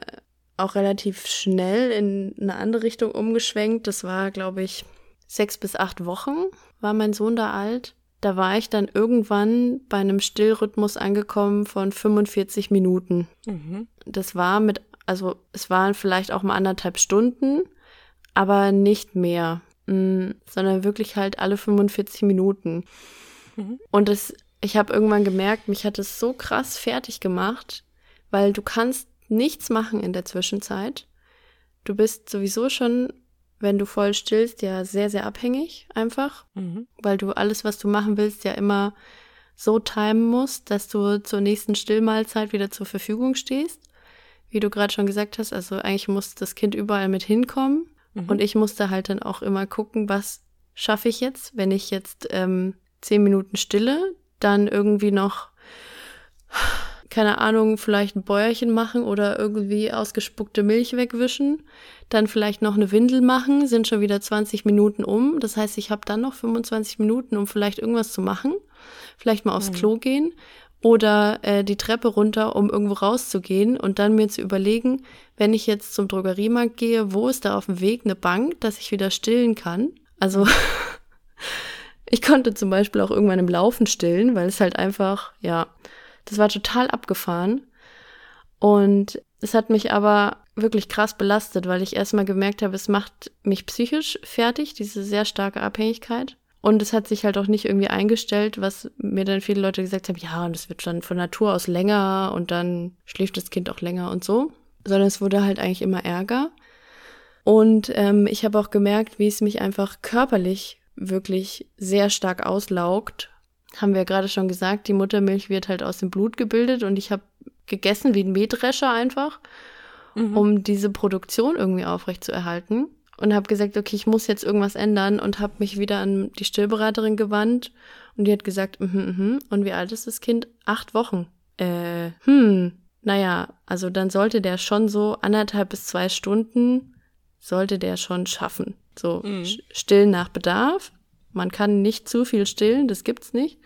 [SPEAKER 1] auch relativ schnell in eine andere Richtung umgeschwenkt. Das war, glaube ich, sechs bis acht Wochen war mein Sohn da alt. Da war ich dann irgendwann bei einem Stillrhythmus angekommen von 45 Minuten. Mhm. Das war mit, also es waren vielleicht auch mal anderthalb Stunden, aber nicht mehr, mm, sondern wirklich halt alle 45 Minuten. Mhm. Und das, ich habe irgendwann gemerkt, mich hat es so krass fertig gemacht, weil du kannst nichts machen in der Zwischenzeit. Du bist sowieso schon wenn du voll stillst, ja sehr, sehr abhängig einfach, mhm. weil du alles, was du machen willst, ja immer so timen musst, dass du zur nächsten Stillmahlzeit wieder zur Verfügung stehst. Wie du gerade schon gesagt hast, also eigentlich muss das Kind überall mit hinkommen. Mhm. Und ich musste halt dann auch immer gucken, was schaffe ich jetzt, wenn ich jetzt ähm, zehn Minuten stille, dann irgendwie noch keine Ahnung, vielleicht ein Bäuerchen machen oder irgendwie ausgespuckte Milch wegwischen, dann vielleicht noch eine Windel machen, sind schon wieder 20 Minuten um. Das heißt, ich habe dann noch 25 Minuten, um vielleicht irgendwas zu machen, vielleicht mal aufs mhm. Klo gehen oder äh, die Treppe runter, um irgendwo rauszugehen und dann mir zu überlegen, wenn ich jetzt zum Drogeriemarkt gehe, wo ist da auf dem Weg eine Bank, dass ich wieder stillen kann? Also (laughs) ich konnte zum Beispiel auch irgendwann im Laufen stillen, weil es halt einfach, ja, das war total abgefahren. Und es hat mich aber wirklich krass belastet, weil ich erstmal gemerkt habe, es macht mich psychisch fertig, diese sehr starke Abhängigkeit. Und es hat sich halt auch nicht irgendwie eingestellt, was mir dann viele Leute gesagt haben, ja, und es wird dann von Natur aus länger und dann schläft das Kind auch länger und so. Sondern es wurde halt eigentlich immer ärger. Und ähm, ich habe auch gemerkt, wie es mich einfach körperlich wirklich sehr stark auslaugt haben wir ja gerade schon gesagt, die Muttermilch wird halt aus dem Blut gebildet und ich habe gegessen wie ein Mähdrescher einfach, mhm. um diese Produktion irgendwie aufrechtzuerhalten. Und habe gesagt, okay, ich muss jetzt irgendwas ändern und habe mich wieder an die Stillberaterin gewandt und die hat gesagt, mhm, mhm. Und wie alt ist das Kind? Acht Wochen. Äh, hm, naja, also dann sollte der schon so anderthalb bis zwei Stunden, sollte der schon schaffen. So mhm. stillen nach Bedarf. Man kann nicht zu viel stillen, das gibt's nicht.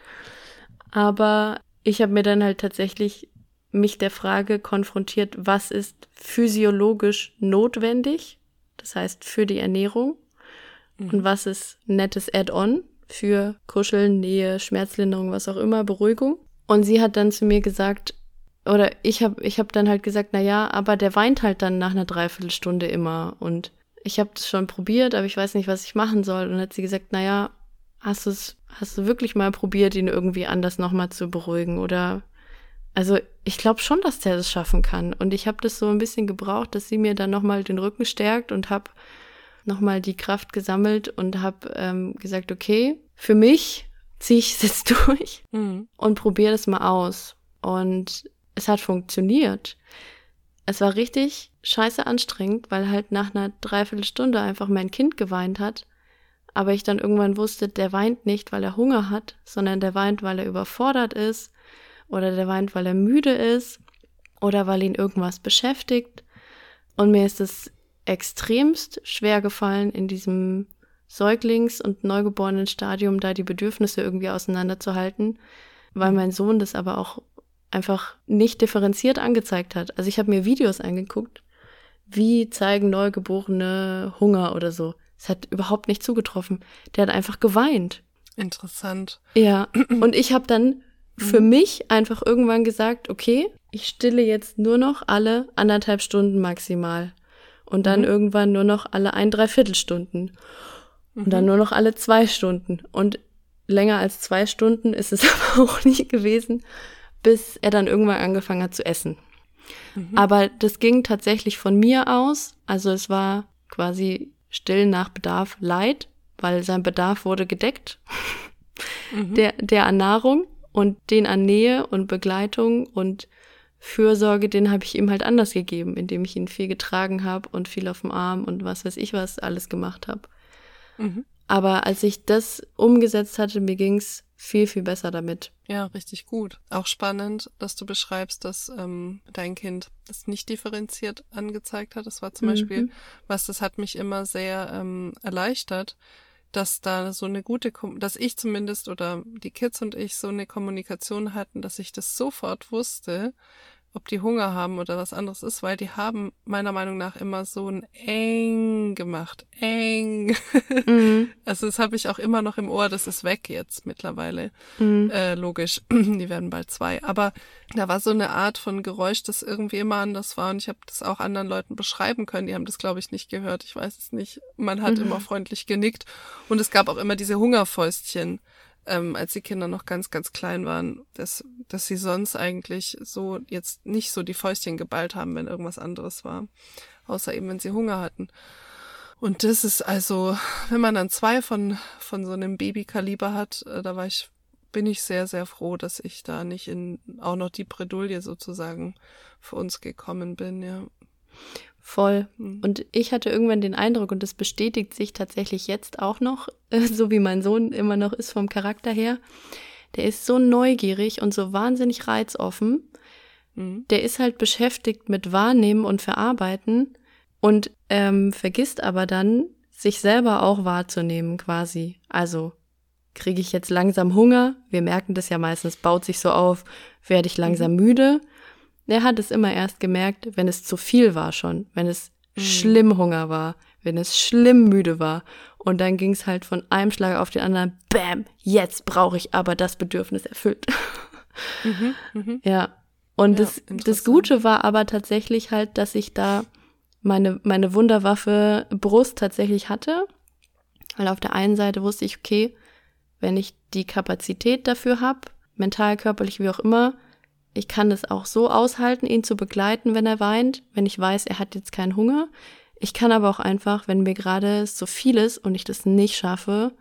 [SPEAKER 1] Aber ich habe mir dann halt tatsächlich mich der Frage konfrontiert, was ist physiologisch notwendig, das heißt für die Ernährung, mhm. und was ist nettes Add-on für Kuscheln, Nähe, Schmerzlinderung, was auch immer, Beruhigung. Und sie hat dann zu mir gesagt, oder ich habe ich hab dann halt gesagt, na ja, aber der weint halt dann nach einer Dreiviertelstunde immer und ich habe das schon probiert, aber ich weiß nicht, was ich machen soll. Und dann hat sie gesagt, na ja, hast du es, hast du wirklich mal probiert, ihn irgendwie anders nochmal zu beruhigen? Oder also ich glaube schon, dass der das schaffen kann. Und ich habe das so ein bisschen gebraucht, dass sie mir dann nochmal den Rücken stärkt und habe nochmal die Kraft gesammelt und habe ähm, gesagt, okay, für mich ziehe ich es (laughs) jetzt durch mhm. und probiere das mal aus. Und es hat funktioniert. Es war richtig scheiße anstrengend, weil halt nach einer Dreiviertelstunde einfach mein Kind geweint hat aber ich dann irgendwann wusste, der weint nicht, weil er Hunger hat, sondern der weint, weil er überfordert ist oder der weint, weil er müde ist oder weil ihn irgendwas beschäftigt. Und mir ist es extremst schwer gefallen, in diesem Säuglings- und neugeborenen Stadium da die Bedürfnisse irgendwie auseinanderzuhalten, weil mein Sohn das aber auch einfach nicht differenziert angezeigt hat. Also ich habe mir Videos angeguckt, wie zeigen Neugeborene Hunger oder so. Es hat überhaupt nicht zugetroffen. Der hat einfach geweint.
[SPEAKER 2] Interessant.
[SPEAKER 1] Ja, (clears throat) und ich habe dann für mhm. mich einfach irgendwann gesagt, okay, ich stille jetzt nur noch alle anderthalb Stunden maximal. Und dann mhm. irgendwann nur noch alle ein, dreiviertel Stunden. Und mhm. dann nur noch alle zwei Stunden. Und länger als zwei Stunden ist es (laughs) aber auch nicht gewesen, bis er dann irgendwann angefangen hat zu essen. Mhm. Aber das ging tatsächlich von mir aus. Also es war quasi Stillen nach Bedarf leid, weil sein Bedarf wurde gedeckt, mhm. der, der an Nahrung. Und den an Nähe und Begleitung und Fürsorge, den habe ich ihm halt anders gegeben, indem ich ihn viel getragen habe und viel auf dem Arm und was weiß ich was alles gemacht habe. Mhm. Aber als ich das umgesetzt hatte, mir ging's viel, viel besser damit.
[SPEAKER 2] Ja, richtig gut. Auch spannend, dass du beschreibst, dass ähm, dein Kind das nicht differenziert angezeigt hat. Das war zum mhm. Beispiel, was das hat mich immer sehr ähm, erleichtert, dass da so eine gute, dass ich zumindest oder die Kids und ich so eine Kommunikation hatten, dass ich das sofort wusste, ob die Hunger haben oder was anderes ist, weil die haben meiner Meinung nach immer so ein eng gemacht, eng. Mhm. (laughs) Also das habe ich auch immer noch im Ohr, das ist weg jetzt mittlerweile. Mhm. Äh, logisch, (clears throat) die werden bald zwei. Aber da war so eine Art von Geräusch, das irgendwie immer anders war und ich habe das auch anderen Leuten beschreiben können. Die haben das, glaube ich, nicht gehört. Ich weiß es nicht. Man hat mhm. immer freundlich genickt und es gab auch immer diese Hungerfäustchen ähm, als die Kinder noch ganz, ganz klein waren, dass, dass sie sonst eigentlich so jetzt nicht so die Fäustchen geballt haben, wenn irgendwas anderes war. Außer eben, wenn sie Hunger hatten. Und das ist also, wenn man dann zwei von, von so einem Babykaliber hat, äh, da war ich, bin ich sehr, sehr froh, dass ich da nicht in auch noch die Bredouille sozusagen für uns gekommen bin, ja.
[SPEAKER 1] Voll. Mhm. Und ich hatte irgendwann den Eindruck, und das bestätigt sich tatsächlich jetzt auch noch, (laughs) so wie mein Sohn immer noch ist vom Charakter her, der ist so neugierig und so wahnsinnig reizoffen. Mhm. Der ist halt beschäftigt mit Wahrnehmen und Verarbeiten und ähm, vergisst aber dann, sich selber auch wahrzunehmen quasi. Also kriege ich jetzt langsam Hunger? Wir merken das ja meistens, baut sich so auf, werde ich langsam mhm. müde? Er hat es immer erst gemerkt, wenn es zu viel war schon, wenn es mhm. schlimm Hunger war, wenn es schlimm müde war. Und dann ging es halt von einem Schlag auf den anderen, bam, jetzt brauche ich aber das Bedürfnis erfüllt. Mhm, mh. Ja. Und ja, das, das Gute war aber tatsächlich halt, dass ich da meine, meine Wunderwaffe Brust tatsächlich hatte. Weil auf der einen Seite wusste ich, okay, wenn ich die Kapazität dafür habe, mental, körperlich, wie auch immer, ich kann es auch so aushalten, ihn zu begleiten, wenn er weint, wenn ich weiß, er hat jetzt keinen Hunger. Ich kann aber auch einfach, wenn mir gerade so viel ist und ich das nicht schaffe,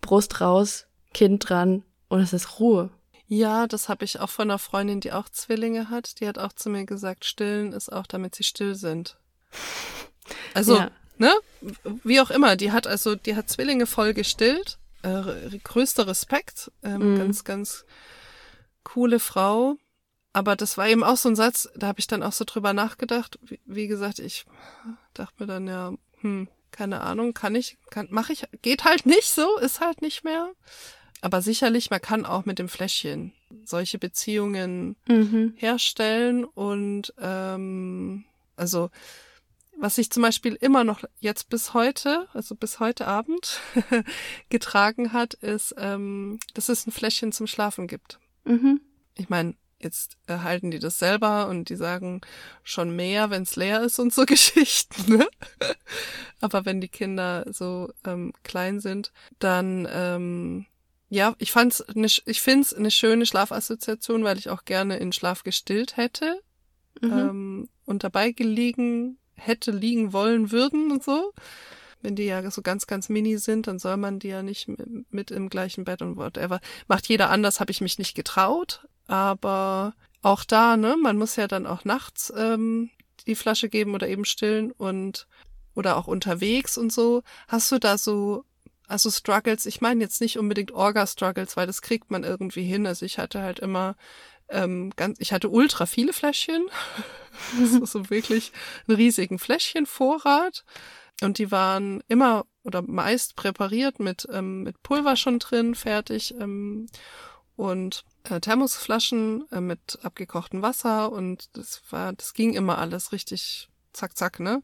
[SPEAKER 1] Brust raus, Kind dran und es ist Ruhe.
[SPEAKER 2] Ja, das habe ich auch von einer Freundin, die auch Zwillinge hat. Die hat auch zu mir gesagt, stillen ist auch, damit sie still sind. Also, ja. ne? Wie auch immer, die hat also, die hat Zwillinge voll gestillt. Äh, größter Respekt. Ähm, mm. Ganz, ganz coole Frau. Aber das war eben auch so ein Satz, da habe ich dann auch so drüber nachgedacht. Wie, wie, gesagt, ich dachte mir dann ja, hm, keine Ahnung, kann ich, kann, mache ich, geht halt nicht so, ist halt nicht mehr. Aber sicherlich, man kann auch mit dem Fläschchen solche Beziehungen mhm. herstellen und ähm, also was ich zum Beispiel immer noch jetzt bis heute, also bis heute Abend (laughs) getragen hat, ist, ähm, dass es ein Fläschchen zum Schlafen gibt. Mhm. Ich meine, jetzt erhalten die das selber und die sagen schon mehr, wenn es leer ist und so (laughs) Geschichten. Ne? Aber wenn die Kinder so ähm, klein sind, dann ähm, ja, ich fand's ne, ich find's eine schöne Schlafassoziation, weil ich auch gerne in Schlaf gestillt hätte mhm. ähm, und dabei gelegen hätte liegen wollen würden und so. Wenn die ja so ganz, ganz mini sind, dann soll man die ja nicht mit im gleichen Bett und whatever. Macht jeder anders, habe ich mich nicht getraut. Aber auch da, ne, man muss ja dann auch nachts ähm, die Flasche geben oder eben stillen und oder auch unterwegs und so. Hast du da so also Struggles, ich meine jetzt nicht unbedingt Orga-Struggles, weil das kriegt man irgendwie hin. Also ich hatte halt immer ähm, ganz, ich hatte ultra viele Fläschchen. (laughs) so, so wirklich einen riesigen Fläschchenvorrat. Und die waren immer oder meist präpariert mit, ähm, mit Pulver schon drin, fertig. Ähm, und äh, Thermosflaschen äh, mit abgekochtem Wasser und das war, das ging immer alles richtig zack, zack, ne?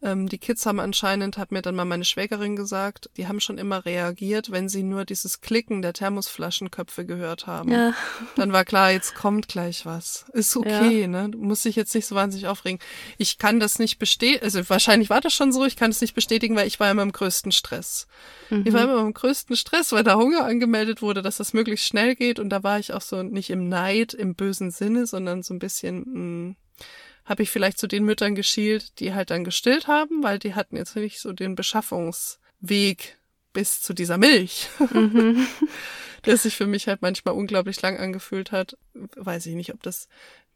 [SPEAKER 2] Ähm, die Kids haben anscheinend, hat mir dann mal meine Schwägerin gesagt, die haben schon immer reagiert, wenn sie nur dieses Klicken der Thermosflaschenköpfe gehört haben. Ja. Dann war klar, jetzt kommt gleich was. Ist okay, ja. ne? Du musst dich jetzt nicht so wahnsinnig aufregen. Ich kann das nicht bestätigen, also wahrscheinlich war das schon so, ich kann es nicht bestätigen, weil ich war immer im größten Stress. Mhm. Ich war immer im größten Stress, weil da Hunger angemeldet wurde, dass das möglichst schnell geht und da war ich auch so nicht im Neid im bösen Sinne, sondern so ein bisschen, mh, hm, habe ich vielleicht zu den Müttern geschielt, die halt dann gestillt haben, weil die hatten jetzt nicht so den Beschaffungsweg bis zu dieser Milch. Mhm. (laughs) der sich für mich halt manchmal unglaublich lang angefühlt hat. Weiß ich nicht, ob das,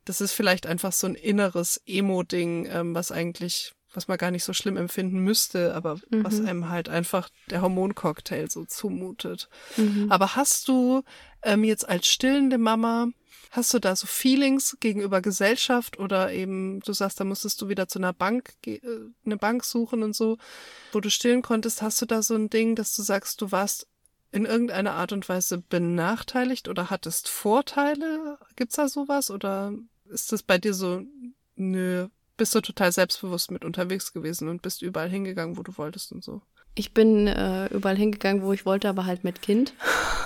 [SPEAKER 2] das ist vielleicht einfach so ein inneres Emo-Ding, ähm, was eigentlich, was man gar nicht so schlimm empfinden müsste, aber mhm. was einem halt einfach der Hormoncocktail so zumutet. Mhm. Aber hast du ähm, jetzt als stillende Mama Hast du da so Feelings gegenüber Gesellschaft oder eben, du sagst, da musstest du wieder zu einer Bank, äh, eine Bank suchen und so, wo du stillen konntest, hast du da so ein Ding, dass du sagst, du warst in irgendeiner Art und Weise benachteiligt oder hattest Vorteile? Gibt's da sowas? Oder ist das bei dir so, nö, bist du total selbstbewusst mit unterwegs gewesen und bist überall hingegangen, wo du wolltest und so?
[SPEAKER 1] Ich bin äh, überall hingegangen, wo ich wollte, aber halt mit Kind,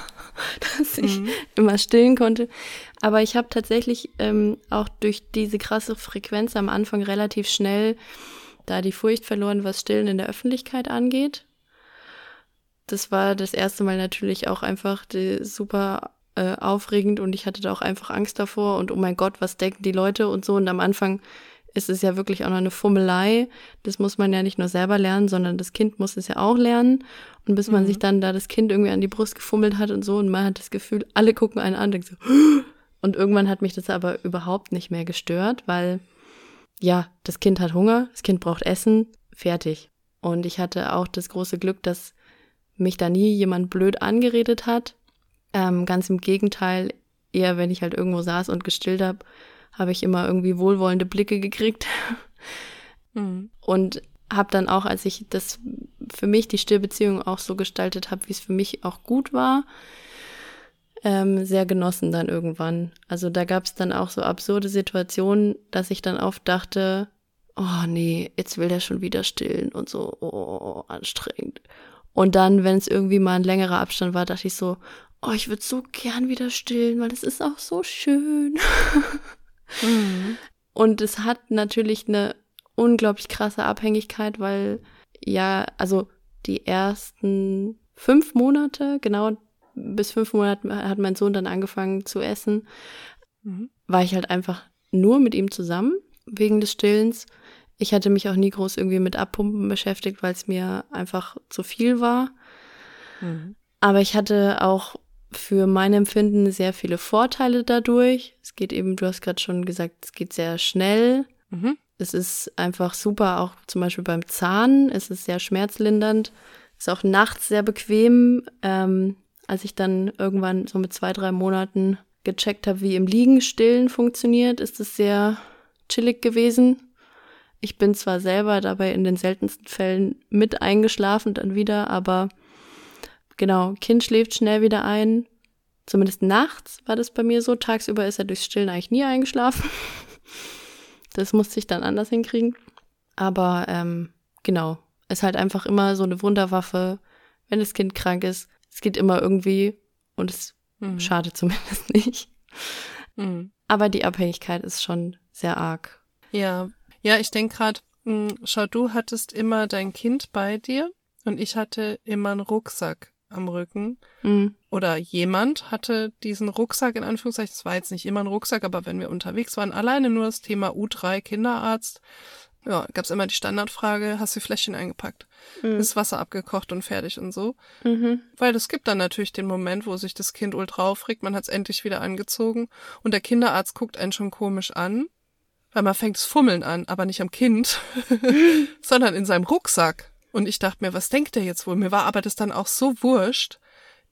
[SPEAKER 1] (laughs) dass ich mhm. immer stillen konnte. Aber ich habe tatsächlich ähm, auch durch diese krasse Frequenz am Anfang relativ schnell da die Furcht verloren, was Stillen in der Öffentlichkeit angeht das war das erste Mal natürlich auch einfach die, super äh, aufregend und ich hatte da auch einfach Angst davor und oh mein Gott, was denken die Leute und so. Und am Anfang ist es ja wirklich auch noch eine Fummelei. Das muss man ja nicht nur selber lernen, sondern das Kind muss es ja auch lernen. Und bis mhm. man sich dann da das Kind irgendwie an die Brust gefummelt hat und so und man hat das Gefühl, alle gucken einen an, denken so, (gasps) und irgendwann hat mich das aber überhaupt nicht mehr gestört, weil ja, das Kind hat Hunger, das Kind braucht Essen, fertig. Und ich hatte auch das große Glück, dass mich da nie jemand blöd angeredet hat. Ähm, ganz im Gegenteil, eher wenn ich halt irgendwo saß und gestillt habe, habe ich immer irgendwie wohlwollende Blicke gekriegt. Mhm. Und habe dann auch, als ich das für mich die Stillbeziehung auch so gestaltet habe, wie es für mich auch gut war, ähm, sehr genossen dann irgendwann. Also da gab es dann auch so absurde Situationen, dass ich dann oft dachte, oh nee, jetzt will der schon wieder stillen und so, oh, anstrengend. Und dann, wenn es irgendwie mal ein längerer Abstand war, dachte ich so, oh, ich würde so gern wieder stillen, weil es ist auch so schön. (laughs) mhm. Und es hat natürlich eine unglaublich krasse Abhängigkeit, weil ja, also die ersten fünf Monate, genau bis fünf Monate hat mein Sohn dann angefangen zu essen, mhm. war ich halt einfach nur mit ihm zusammen wegen des Stillens. Ich hatte mich auch nie groß irgendwie mit Abpumpen beschäftigt, weil es mir einfach zu viel war. Mhm. Aber ich hatte auch für mein Empfinden sehr viele Vorteile dadurch. Es geht eben, du hast gerade schon gesagt, es geht sehr schnell. Mhm. Es ist einfach super, auch zum Beispiel beim Zahn. Es ist sehr schmerzlindernd. Ist auch nachts sehr bequem. Ähm, als ich dann irgendwann so mit zwei, drei Monaten gecheckt habe, wie im Liegen stillen funktioniert, ist es sehr chillig gewesen. Ich bin zwar selber dabei in den seltensten Fällen mit eingeschlafen dann wieder, aber genau, Kind schläft schnell wieder ein. Zumindest nachts war das bei mir so. Tagsüber ist er durchs Stillen eigentlich nie eingeschlafen. (laughs) Das musste ich dann anders hinkriegen. Aber ähm, genau, ist halt einfach immer so eine Wunderwaffe, wenn das Kind krank ist. Es geht immer irgendwie und es mhm. schadet zumindest (laughs) nicht. Mhm. Aber die Abhängigkeit ist schon sehr arg.
[SPEAKER 2] Ja, ja, ich denke gerade, hm, schau, du hattest immer dein Kind bei dir und ich hatte immer einen Rucksack am Rücken. Mhm. Oder jemand hatte diesen Rucksack in Anführungszeichen. Es war jetzt nicht immer ein Rucksack, aber wenn wir unterwegs waren, alleine nur das Thema U3 Kinderarzt, ja, gab's immer die Standardfrage, hast du Fläschchen eingepackt? Mhm. Ist Wasser abgekocht und fertig und so. Mhm. Weil es gibt dann natürlich den Moment, wo sich das Kind ultra aufregt, man hat's endlich wieder angezogen und der Kinderarzt guckt einen schon komisch an weil man fängt das Fummeln an, aber nicht am Kind, (laughs) sondern in seinem Rucksack. Und ich dachte mir, was denkt der jetzt wohl? Mir war aber das dann auch so wurscht.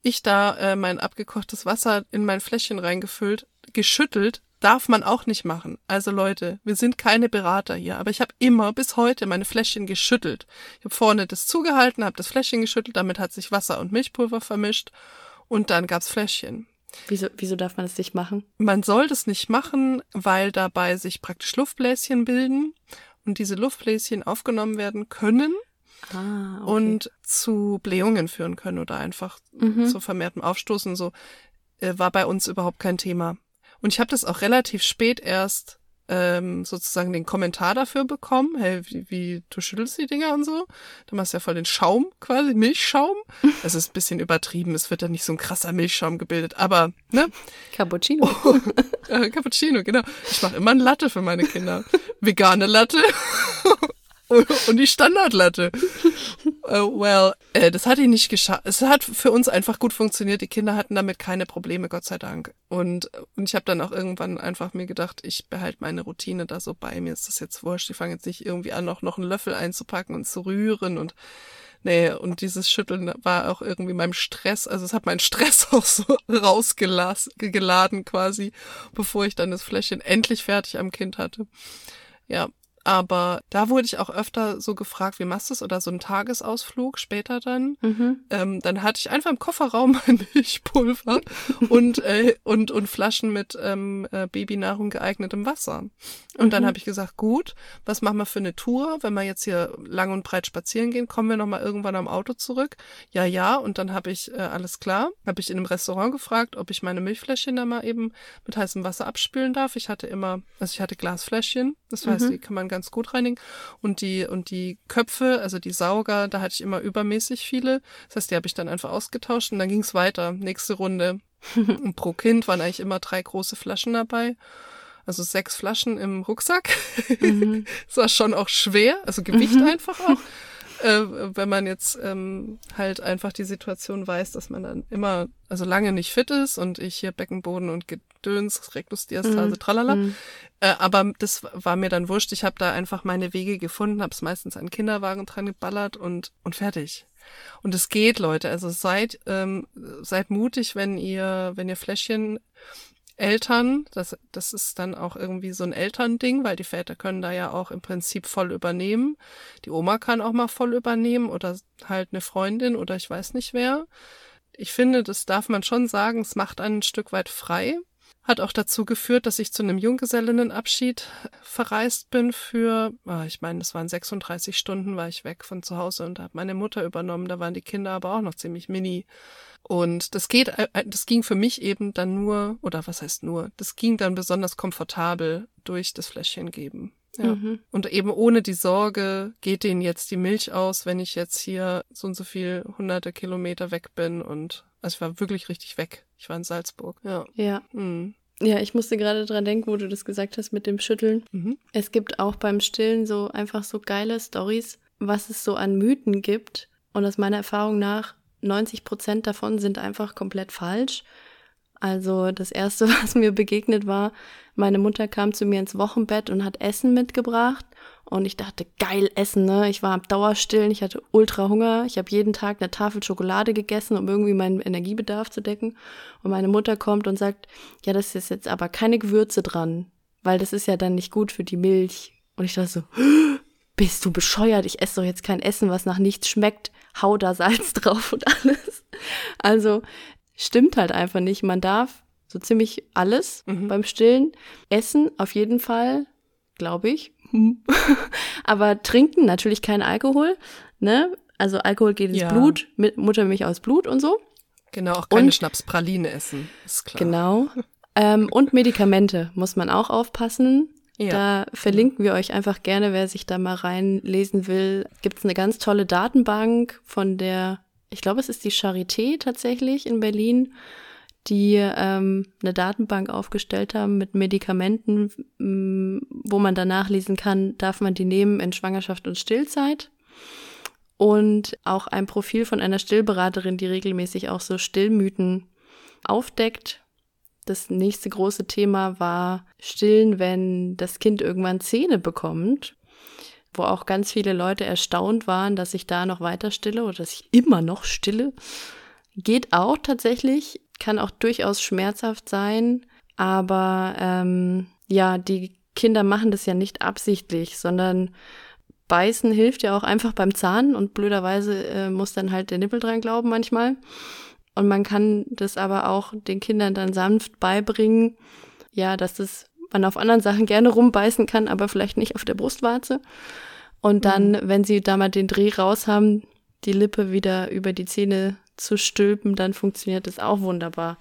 [SPEAKER 2] Ich da äh, mein abgekochtes Wasser in mein Fläschchen reingefüllt, geschüttelt, darf man auch nicht machen. Also Leute, wir sind keine Berater hier, aber ich habe immer bis heute meine Fläschchen geschüttelt. Ich habe vorne das zugehalten, habe das Fläschchen geschüttelt, damit hat sich Wasser und Milchpulver vermischt und dann gab's Fläschchen.
[SPEAKER 1] Wieso, wieso darf man das nicht machen?
[SPEAKER 2] Man soll das nicht machen, weil dabei sich praktisch Luftbläschen bilden und diese Luftbläschen aufgenommen werden können ah, okay. und zu Blähungen führen können oder einfach mhm. zu vermehrtem Aufstoßen. So äh, war bei uns überhaupt kein Thema. Und ich habe das auch relativ spät erst ähm, sozusagen den Kommentar dafür bekommen, hey, wie, wie du schüttelst die Dinger und so. Du machst ja voll den Schaum quasi, Milchschaum. Das ist ein bisschen übertrieben, es wird ja nicht so ein krasser Milchschaum gebildet, aber, ne?
[SPEAKER 1] Cappuccino.
[SPEAKER 2] Oh, (laughs) äh, Cappuccino, genau. Ich mache immer eine Latte für meine Kinder. Vegane Latte (laughs) und die Standardlatte. Uh, well, äh, das hat ihn nicht geschafft. Es hat für uns einfach gut funktioniert. Die Kinder hatten damit keine Probleme, Gott sei Dank. Und, und ich habe dann auch irgendwann einfach mir gedacht, ich behalte meine Routine da so bei mir. Ist das jetzt wurscht? Ich fange jetzt nicht irgendwie an, noch, noch einen Löffel einzupacken und zu rühren und Nee, und dieses Schütteln war auch irgendwie meinem Stress, also es hat meinen Stress (laughs) auch so rausgeladen quasi, bevor ich dann das Fläschchen endlich fertig am Kind hatte. Ja, aber da wurde ich auch öfter so gefragt, wie machst du es? Oder so ein Tagesausflug später dann. Mhm. Ähm, dann hatte ich einfach im Kofferraum (laughs) mein Milchpulver und, äh, und, und Flaschen mit ähm, äh, Babynahrung geeignetem Wasser. Und mhm. dann habe ich gesagt, gut, was machen wir für eine Tour? Wenn wir jetzt hier lang und breit spazieren gehen, kommen wir nochmal irgendwann am Auto zurück? Ja, ja. Und dann habe ich, äh, alles klar, habe ich in einem Restaurant gefragt, ob ich meine Milchfläschchen da mal eben mit heißem Wasser abspülen darf. Ich hatte immer, also ich hatte Glasfläschchen, das heißt, mhm. die kann man ganz gut reinigen. Und die, und die Köpfe, also die Sauger, da hatte ich immer übermäßig viele. Das heißt, die habe ich dann einfach ausgetauscht und dann ging es weiter. Nächste Runde. (laughs) und pro Kind waren eigentlich immer drei große Flaschen dabei. Also sechs Flaschen im Rucksack. Mhm. (laughs) das war schon auch schwer, also Gewicht mhm. einfach auch äh, wenn man jetzt ähm, halt einfach die Situation weiß, dass man dann immer, also lange nicht fit ist und ich hier Beckenboden und Gedöns, Rektusdiastase, mhm. tralala. Mhm. Äh, aber das war mir dann wurscht. Ich habe da einfach meine Wege gefunden, habe es meistens an Kinderwagen dran geballert und, und fertig. Und es geht, Leute. Also seid, ähm, seid mutig, wenn ihr, wenn ihr Fläschchen Eltern, das, das ist dann auch irgendwie so ein Elternding, weil die Väter können da ja auch im Prinzip voll übernehmen. Die Oma kann auch mal voll übernehmen oder halt eine Freundin oder ich weiß nicht wer. Ich finde, das darf man schon sagen, es macht einen ein Stück weit frei. Hat auch dazu geführt, dass ich zu einem Junggesellinnenabschied verreist bin für, oh, ich meine, das waren 36 Stunden, war ich weg von zu Hause und habe meine Mutter übernommen. Da waren die Kinder aber auch noch ziemlich mini. Und das geht, äh, äh, das ging für mich eben dann nur, oder was heißt nur, das ging dann besonders komfortabel durch das Fläschchen geben. Ja. Mhm. Und eben ohne die Sorge, geht denen jetzt die Milch aus, wenn ich jetzt hier so und so viel hunderte Kilometer weg bin und also ich war wirklich richtig weg. Ich war in Salzburg. Ja.
[SPEAKER 1] Ja. Mhm. Ja, ich musste gerade dran denken, wo du das gesagt hast mit dem Schütteln. Mhm. Es gibt auch beim Stillen so einfach so geile Stories, was es so an Mythen gibt. Und aus meiner Erfahrung nach 90 Prozent davon sind einfach komplett falsch. Also das erste, (laughs) was mir begegnet war, meine Mutter kam zu mir ins Wochenbett und hat Essen mitgebracht und ich dachte, geil Essen, ne? Ich war am Dauerstillen, ich hatte ultra Hunger. Ich habe jeden Tag eine Tafel Schokolade gegessen, um irgendwie meinen Energiebedarf zu decken. Und meine Mutter kommt und sagt, ja, das ist jetzt aber keine Gewürze dran, weil das ist ja dann nicht gut für die Milch. Und ich dachte so, (gasps) bist du bescheuert? Ich esse doch jetzt kein Essen, was nach nichts schmeckt. Hau da Salz (laughs) drauf und alles. Also stimmt halt einfach nicht. Man darf so ziemlich alles mhm. beim Stillen essen, auf jeden Fall, glaube ich. (laughs) Aber trinken natürlich kein Alkohol, ne? Also Alkohol geht ins ja. Blut, mit Muttermilch aus Blut und so.
[SPEAKER 2] Genau, auch keine und, Schnapspraline essen, ist klar.
[SPEAKER 1] Genau. (laughs) Ähm, und Medikamente muss man auch aufpassen. Ja. Da verlinken wir euch einfach gerne, wer sich da mal reinlesen will. Gibt es eine ganz tolle Datenbank von der, ich glaube, es ist die Charité tatsächlich in Berlin die ähm, eine Datenbank aufgestellt haben mit Medikamenten, mm, wo man danach lesen kann, darf man die nehmen in Schwangerschaft und Stillzeit. Und auch ein Profil von einer Stillberaterin, die regelmäßig auch so Stillmythen aufdeckt. Das nächste große Thema war Stillen, wenn das Kind irgendwann Zähne bekommt, wo auch ganz viele Leute erstaunt waren, dass ich da noch weiter stille oder dass ich immer noch stille. Geht auch tatsächlich, kann auch durchaus schmerzhaft sein, aber ähm, ja, die Kinder machen das ja nicht absichtlich, sondern beißen hilft ja auch einfach beim Zahn und blöderweise äh, muss dann halt der Nippel dran glauben manchmal. Und man kann das aber auch den Kindern dann sanft beibringen, ja, dass das man auf anderen Sachen gerne rumbeißen kann, aber vielleicht nicht auf der Brustwarze. Und dann, mhm. wenn sie da mal den Dreh raus haben, die Lippe wieder über die Zähne zu stülpen, dann funktioniert das auch wunderbar.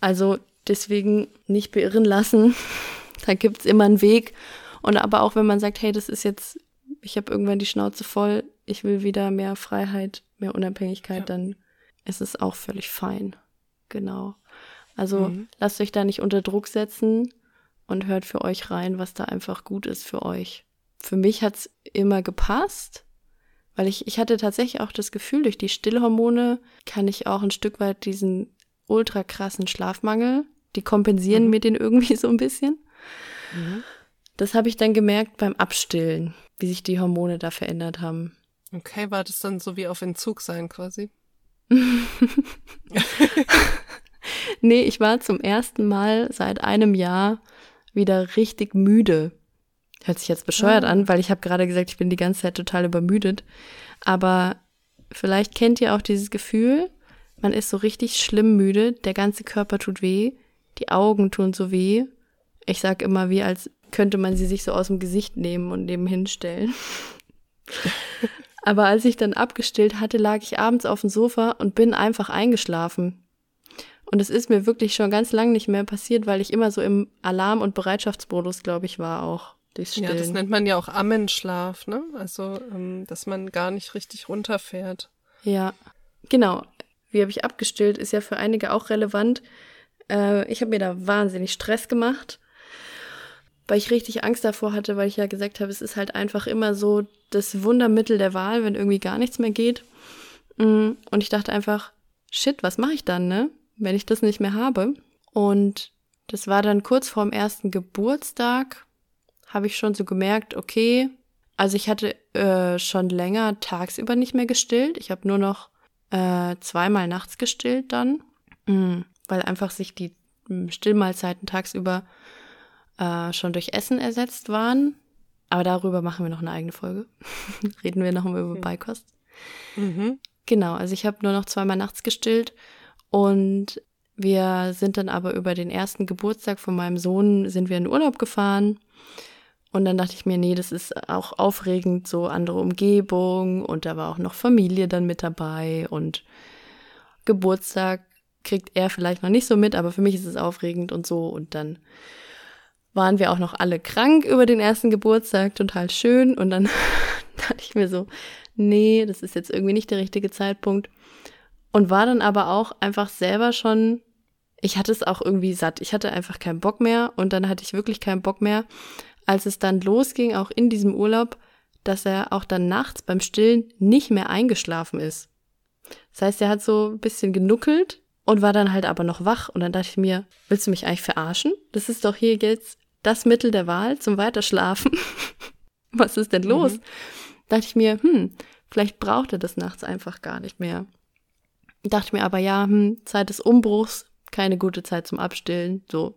[SPEAKER 1] Also deswegen nicht beirren lassen. (laughs) da gibt's immer einen Weg. Und aber auch wenn man sagt, hey, das ist jetzt, ich habe irgendwann die Schnauze voll, ich will wieder mehr Freiheit, mehr Unabhängigkeit, ja. dann ist es auch völlig fein. Genau. Also mhm. lasst euch da nicht unter Druck setzen und hört für euch rein, was da einfach gut ist für euch. Für mich hat's immer gepasst. Weil ich, ich hatte tatsächlich auch das Gefühl, durch die Stillhormone kann ich auch ein Stück weit diesen ultra krassen Schlafmangel, die kompensieren mhm. mir den irgendwie (laughs) so ein bisschen. Mhm. Das habe ich dann gemerkt beim Abstillen, wie sich die Hormone da verändert haben.
[SPEAKER 2] Okay, war das dann so wie auf Entzug sein quasi? (laughs) (laughs)
[SPEAKER 1] nee, ich war zum ersten Mal seit einem Jahr wieder richtig müde. Hört sich jetzt bescheuert oh. an, weil ich habe gerade gesagt, ich bin die ganze Zeit total übermüdet. Aber vielleicht kennt ihr auch dieses Gefühl, man ist so richtig schlimm müde, der ganze Körper tut weh, die Augen tun so weh. Ich sag immer, wie als könnte man sie sich so aus dem Gesicht nehmen und nebenhin stellen. (laughs) Aber als ich dann abgestillt hatte, lag ich abends auf dem Sofa und bin einfach eingeschlafen. Und es ist mir wirklich schon ganz lang nicht mehr passiert, weil ich immer so im Alarm- und Bereitschaftsmodus, glaube ich, war auch. Durchs
[SPEAKER 2] Stillen. Ja, das nennt man ja auch Ammenschlaf, ne? Also, ähm, dass man gar nicht richtig runterfährt.
[SPEAKER 1] Ja, genau. Wie habe ich abgestillt, ist ja für einige auch relevant. Äh, ich habe mir da wahnsinnig Stress gemacht weil ich richtig Angst davor hatte, weil ich ja gesagt habe, es ist halt einfach immer so das Wundermittel der Wahl, wenn irgendwie gar nichts mehr geht. Mm, und ich dachte einfach, shit, was mache ich dann, ne? Wenn ich das nicht mehr habe. Und das war dann kurz vorm ersten Geburtstag, habe ich schon so gemerkt, okay, also ich hatte äh, schon länger tagsüber nicht mehr gestillt. Ich habe nur noch äh, zweimal nachts gestillt dann, mm, weil einfach sich die mm, Stillmahlzeiten tagsüber äh, schon durch Essen ersetzt waren. Aber darüber machen wir noch eine eigene Folge. (laughs) Reden wir noch mal über Beikost. Mhm. Genau, also ich habe nur noch zweimal nachts gestillt und wir sind dann aber über den ersten Geburtstag von meinem Sohn sind wir in Urlaub gefahren. Und dann dachte ich mir, nee, das ist auch aufregend, so andere Umgebung und da war auch noch Familie dann mit dabei und Geburtstag kriegt er vielleicht noch nicht so mit, aber für mich ist es aufregend und so und dann waren wir auch noch alle krank über den ersten Geburtstag, total schön. Und dann (laughs) dachte ich mir so, nee, das ist jetzt irgendwie nicht der richtige Zeitpunkt. Und war dann aber auch einfach selber schon, ich hatte es auch irgendwie satt. Ich hatte einfach keinen Bock mehr und dann hatte ich wirklich keinen Bock mehr, als es dann losging, auch in diesem Urlaub, dass er auch dann nachts beim Stillen nicht mehr eingeschlafen ist. Das heißt, er hat so ein bisschen genuckelt und war dann halt aber noch wach. Und dann dachte ich mir, willst du mich eigentlich verarschen? Das ist doch hier jetzt das Mittel der Wahl zum Weiterschlafen. (laughs) Was ist denn los? Mhm. Dachte ich mir, hm, vielleicht braucht er das nachts einfach gar nicht mehr. Dachte mir aber, ja, hm, Zeit des Umbruchs, keine gute Zeit zum Abstillen, so.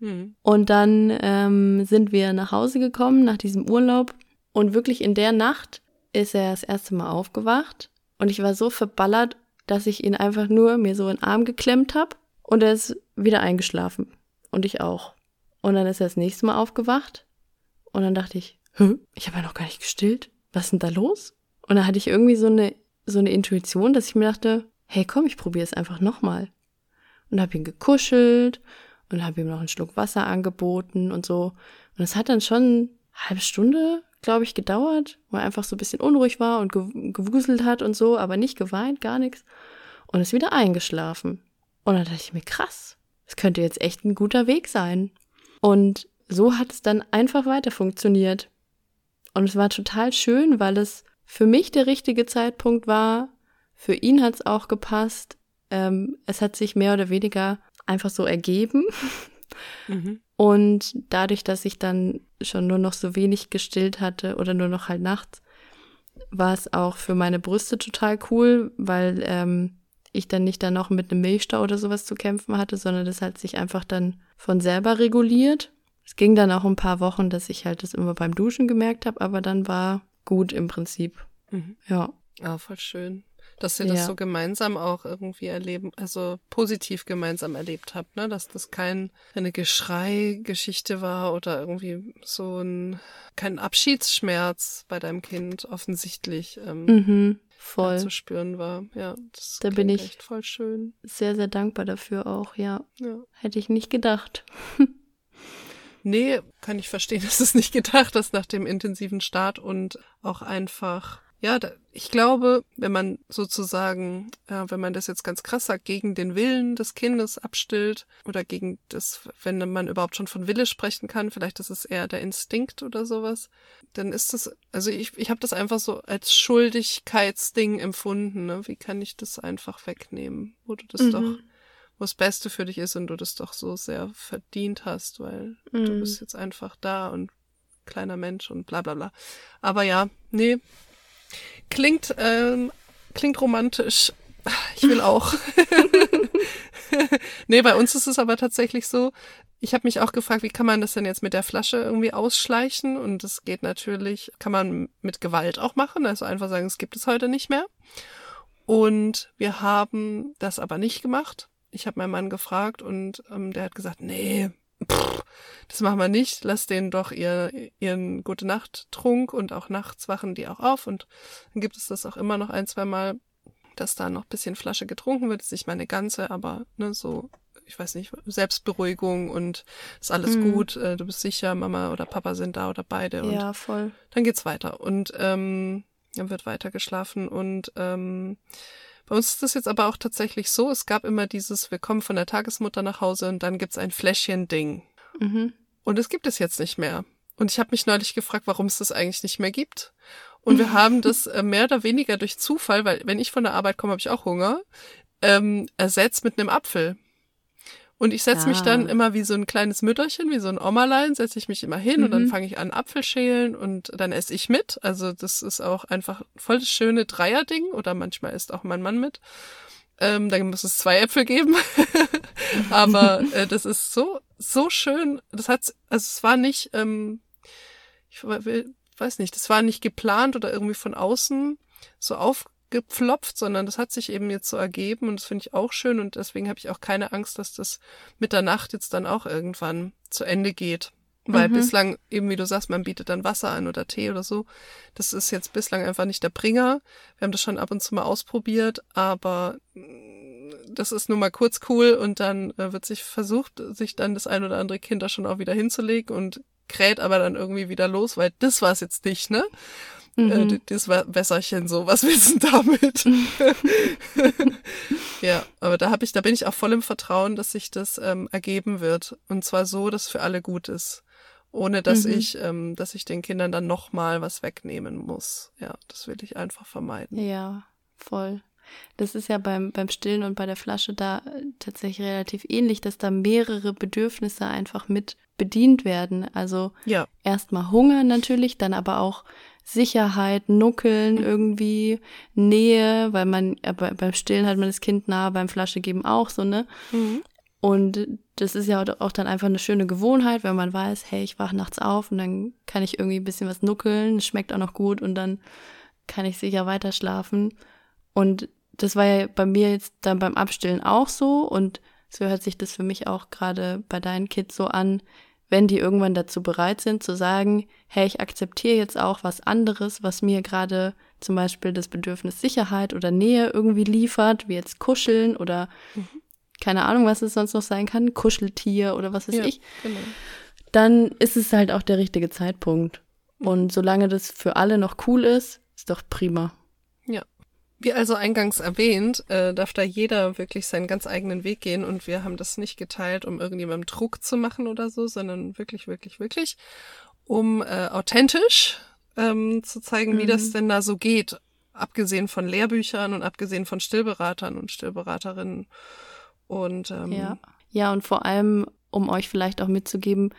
[SPEAKER 1] Mhm. Und dann ähm, sind wir nach Hause gekommen nach diesem Urlaub und wirklich in der Nacht ist er das erste Mal aufgewacht und ich war so verballert, dass ich ihn einfach nur mir so in den Arm geklemmt habe und er ist wieder eingeschlafen und ich auch. Und dann ist er das nächste Mal aufgewacht. Und dann dachte ich, Hä? ich habe ja noch gar nicht gestillt. Was ist denn da los? Und dann hatte ich irgendwie so eine, so eine Intuition, dass ich mir dachte, hey komm, ich probiere es einfach nochmal. Und habe ihn gekuschelt und habe ihm noch einen Schluck Wasser angeboten und so. Und es hat dann schon eine halbe Stunde, glaube ich, gedauert, wo er einfach so ein bisschen unruhig war und gewuselt hat und so, aber nicht geweint, gar nichts. Und ist wieder eingeschlafen. Und dann dachte ich mir, krass, das könnte jetzt echt ein guter Weg sein. Und so hat es dann einfach weiter funktioniert. Und es war total schön, weil es für mich der richtige Zeitpunkt war. Für ihn hat es auch gepasst. Ähm, es hat sich mehr oder weniger einfach so ergeben. Mhm. Und dadurch, dass ich dann schon nur noch so wenig gestillt hatte oder nur noch halt nachts, war es auch für meine Brüste total cool, weil ähm, ich dann nicht dann noch mit einem Milchstau oder sowas zu kämpfen hatte, sondern das hat sich einfach dann von selber reguliert. Es ging dann auch ein paar Wochen, dass ich halt das immer beim Duschen gemerkt habe, aber dann war gut im Prinzip. Mhm. Ja.
[SPEAKER 2] Ah, voll schön. Dass ihr das ja. so gemeinsam auch irgendwie erleben, also positiv gemeinsam erlebt habt, ne? Dass das kein, eine Geschrei-Geschichte war oder irgendwie so ein, kein Abschiedsschmerz bei deinem Kind offensichtlich. Ähm, mhm voll zu spüren war. Ja,
[SPEAKER 1] das da bin ich echt voll schön. Sehr, sehr dankbar dafür auch, ja. ja. Hätte ich nicht gedacht. (laughs)
[SPEAKER 2] nee, kann ich verstehen, dass (laughs) es nicht gedacht hast nach dem intensiven Start und auch einfach ja, da, ich glaube, wenn man sozusagen, äh, wenn man das jetzt ganz krass sagt, gegen den Willen des Kindes abstillt oder gegen das, wenn man überhaupt schon von Wille sprechen kann, vielleicht ist es eher der Instinkt oder sowas, dann ist das, also ich, ich habe das einfach so als Schuldigkeitsding empfunden. Ne? Wie kann ich das einfach wegnehmen, du das mhm. doch, wo das Beste für dich ist und du das doch so sehr verdient hast, weil mhm. du bist jetzt einfach da und kleiner Mensch und bla bla bla. Aber ja, nee, Klingt, ähm, klingt romantisch. Ich will auch. (laughs) nee, bei uns ist es aber tatsächlich so, ich habe mich auch gefragt, wie kann man das denn jetzt mit der Flasche irgendwie ausschleichen? Und das geht natürlich, kann man mit Gewalt auch machen, also einfach sagen, es gibt es heute nicht mehr. Und wir haben das aber nicht gemacht. Ich habe meinen Mann gefragt und ähm, der hat gesagt, nee, pff, das machen wir nicht, lass denen doch ihr, ihren gute Nacht Trunk und auch nachts wachen die auch auf. Und dann gibt es das auch immer noch ein, zwei Mal, dass da noch ein bisschen Flasche getrunken wird, ist nicht meine ganze, aber ne, so, ich weiß nicht, Selbstberuhigung und ist alles mhm. gut, äh, du bist sicher, Mama oder Papa sind da oder beide. Und
[SPEAKER 1] ja, voll.
[SPEAKER 2] dann geht's weiter. Und ähm, dann wird weiter geschlafen und ähm, bei uns ist das jetzt aber auch tatsächlich so, es gab immer dieses, wir kommen von der Tagesmutter nach Hause und dann gibt's ein Fläschchen-Ding. Mhm. Und es gibt es jetzt nicht mehr. Und ich habe mich neulich gefragt, warum es das eigentlich nicht mehr gibt. Und wir (laughs) haben das äh, mehr oder weniger durch Zufall, weil wenn ich von der Arbeit komme, habe ich auch Hunger, ähm, ersetzt mit einem Apfel. Und ich setze ah. mich dann ah. immer wie so ein kleines Mütterchen, wie so ein Ommerlein, setze ich mich immer hin mhm. und dann mhm. fange ich an Apfel schälen und dann esse ich mit. Also das ist auch einfach voll das schöne Dreierding oder manchmal isst auch mein Mann mit. Ähm, dann muss es zwei Äpfel geben. (laughs) Aber äh, das ist so, so schön. Das hat, also es war nicht, ähm, ich weiß nicht, das war nicht geplant oder irgendwie von außen so aufgepflopft, sondern das hat sich eben jetzt so ergeben und das finde ich auch schön und deswegen habe ich auch keine Angst, dass das mit der Nacht jetzt dann auch irgendwann zu Ende geht. Weil mhm. bislang, eben wie du sagst, man bietet dann Wasser an oder Tee oder so. Das ist jetzt bislang einfach nicht der Bringer. Wir haben das schon ab und zu mal ausprobiert, aber mm, das ist nur mal kurz cool und dann äh, wird sich versucht, sich dann das ein oder andere Kind da schon auch wieder hinzulegen und kräht aber dann irgendwie wieder los, weil das war es jetzt nicht, ne? Äh, mhm. Äh, das Wässerchen so, was (laughs) du damit? (laughs) ja, aber da habe ich, da bin ich auch voll im Vertrauen, dass sich das ähm, ergeben wird. Und zwar so, dass für alle gut ist ohne dass mhm. ich, ähm, dass ich den Kindern dann nochmal was wegnehmen muss. Ja, das will ich einfach vermeiden.
[SPEAKER 1] Ja, voll. Das ist ja beim, beim Stillen und bei der Flasche da äh, tatsächlich relativ ähnlich, dass da mehrere Bedürfnisse einfach mit bedient werden. Also ja. erstmal Hunger natürlich, dann aber auch Sicherheit, Nuckeln irgendwie, Nähe, weil man, äh, beim Stillen hat man das Kind nah, beim Flasche geben auch so, ne? Mhm. Und das ist ja auch dann einfach eine schöne Gewohnheit, wenn man weiß, hey, ich wache nachts auf und dann kann ich irgendwie ein bisschen was nuckeln, es schmeckt auch noch gut und dann kann ich sicher weiter schlafen. Und das war ja bei mir jetzt dann beim Abstillen auch so und so hört sich das für mich auch gerade bei deinen Kids so an, wenn die irgendwann dazu bereit sind zu sagen, hey, ich akzeptiere jetzt auch was anderes, was mir gerade zum Beispiel das Bedürfnis Sicherheit oder Nähe irgendwie liefert, wie jetzt Kuscheln oder mhm keine Ahnung, was es sonst noch sein kann, Kuscheltier oder was weiß ja, ich, genau. dann ist es halt auch der richtige Zeitpunkt. Mhm. Und solange das für alle noch cool ist, ist doch prima.
[SPEAKER 2] Wie also eingangs erwähnt, äh, darf da jeder wirklich seinen ganz eigenen Weg gehen und wir haben das nicht geteilt, um irgendjemandem Druck zu machen oder so, sondern wirklich, wirklich, wirklich, um äh, authentisch ähm, zu zeigen, mhm. wie das mhm. denn da so geht, abgesehen von Lehrbüchern und abgesehen von Stillberatern und Stillberaterinnen und ähm,
[SPEAKER 1] ja. ja, und vor allem, um euch vielleicht auch mitzugeben,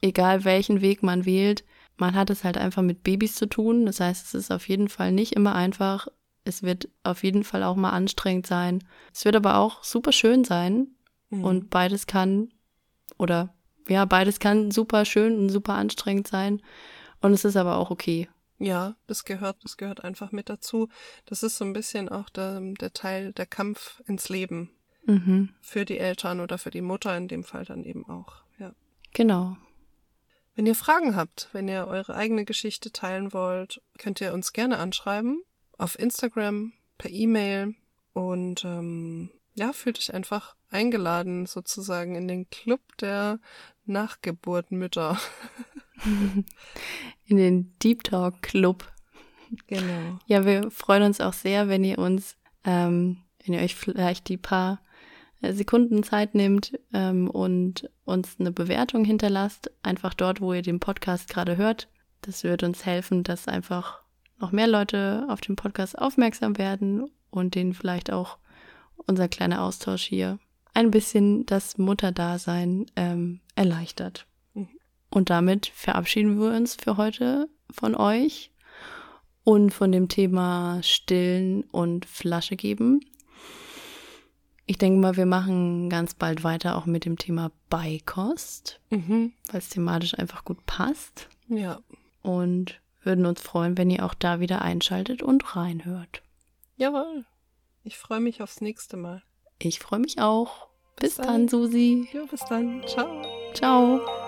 [SPEAKER 1] egal welchen Weg man wählt, man hat es halt einfach mit Babys zu tun. Das heißt, es ist auf jeden Fall nicht immer einfach. Es wird auf jeden Fall auch mal anstrengend sein. Es wird aber auch super schön sein. Mhm. Und beides kann, oder ja, beides kann super schön und super anstrengend sein. Und es ist aber auch okay.
[SPEAKER 2] Ja, das gehört, das gehört einfach mit dazu. Das ist so ein bisschen auch der, der Teil, der Kampf ins Leben. Mhm. Für die Eltern oder für die Mutter in dem Fall dann eben auch. Ja.
[SPEAKER 1] Genau.
[SPEAKER 2] Wenn ihr Fragen habt, wenn ihr eure eigene Geschichte teilen wollt, könnt ihr uns gerne anschreiben. Auf Instagram, per E-Mail. Und ähm, ja, fühlt euch einfach eingeladen, sozusagen in den Club der Nachgeburtmütter. (laughs)
[SPEAKER 1] in den Deep Talk Club.
[SPEAKER 2] Genau.
[SPEAKER 1] Ja, wir freuen uns auch sehr, wenn ihr uns, ähm, wenn ihr euch vielleicht die paar äh, Sekunden Zeit nehmt ähm, und uns eine Bewertung hinterlasst, einfach dort, wo ihr den Podcast gerade hört. Das wird uns helfen, dass einfach noch mehr Leute auf den Podcast aufmerksam werden und denen vielleicht auch unser kleiner Austausch hier ein bisschen das Mutterdasein ähm, erleichtert.
[SPEAKER 2] Mhm.
[SPEAKER 1] Und damit verabschieden wir uns für heute von euch und von dem Thema Stillen und Flasche geben. Ich denke mal, wir machen ganz bald weiter auch mit dem Thema Beikost,
[SPEAKER 2] Mhm.
[SPEAKER 1] weil es thematisch einfach gut passt.
[SPEAKER 2] Ja.
[SPEAKER 1] Und würden uns freuen, wenn ihr auch da wieder einschaltet und reinhört.
[SPEAKER 2] Jawohl. Ich freue mich aufs nächste Mal.
[SPEAKER 1] Ich freue mich auch. Bis,
[SPEAKER 2] Bis
[SPEAKER 1] dann,
[SPEAKER 2] dann.
[SPEAKER 1] Susi.
[SPEAKER 2] Ja, bis dann. Ciao.
[SPEAKER 1] Ciao.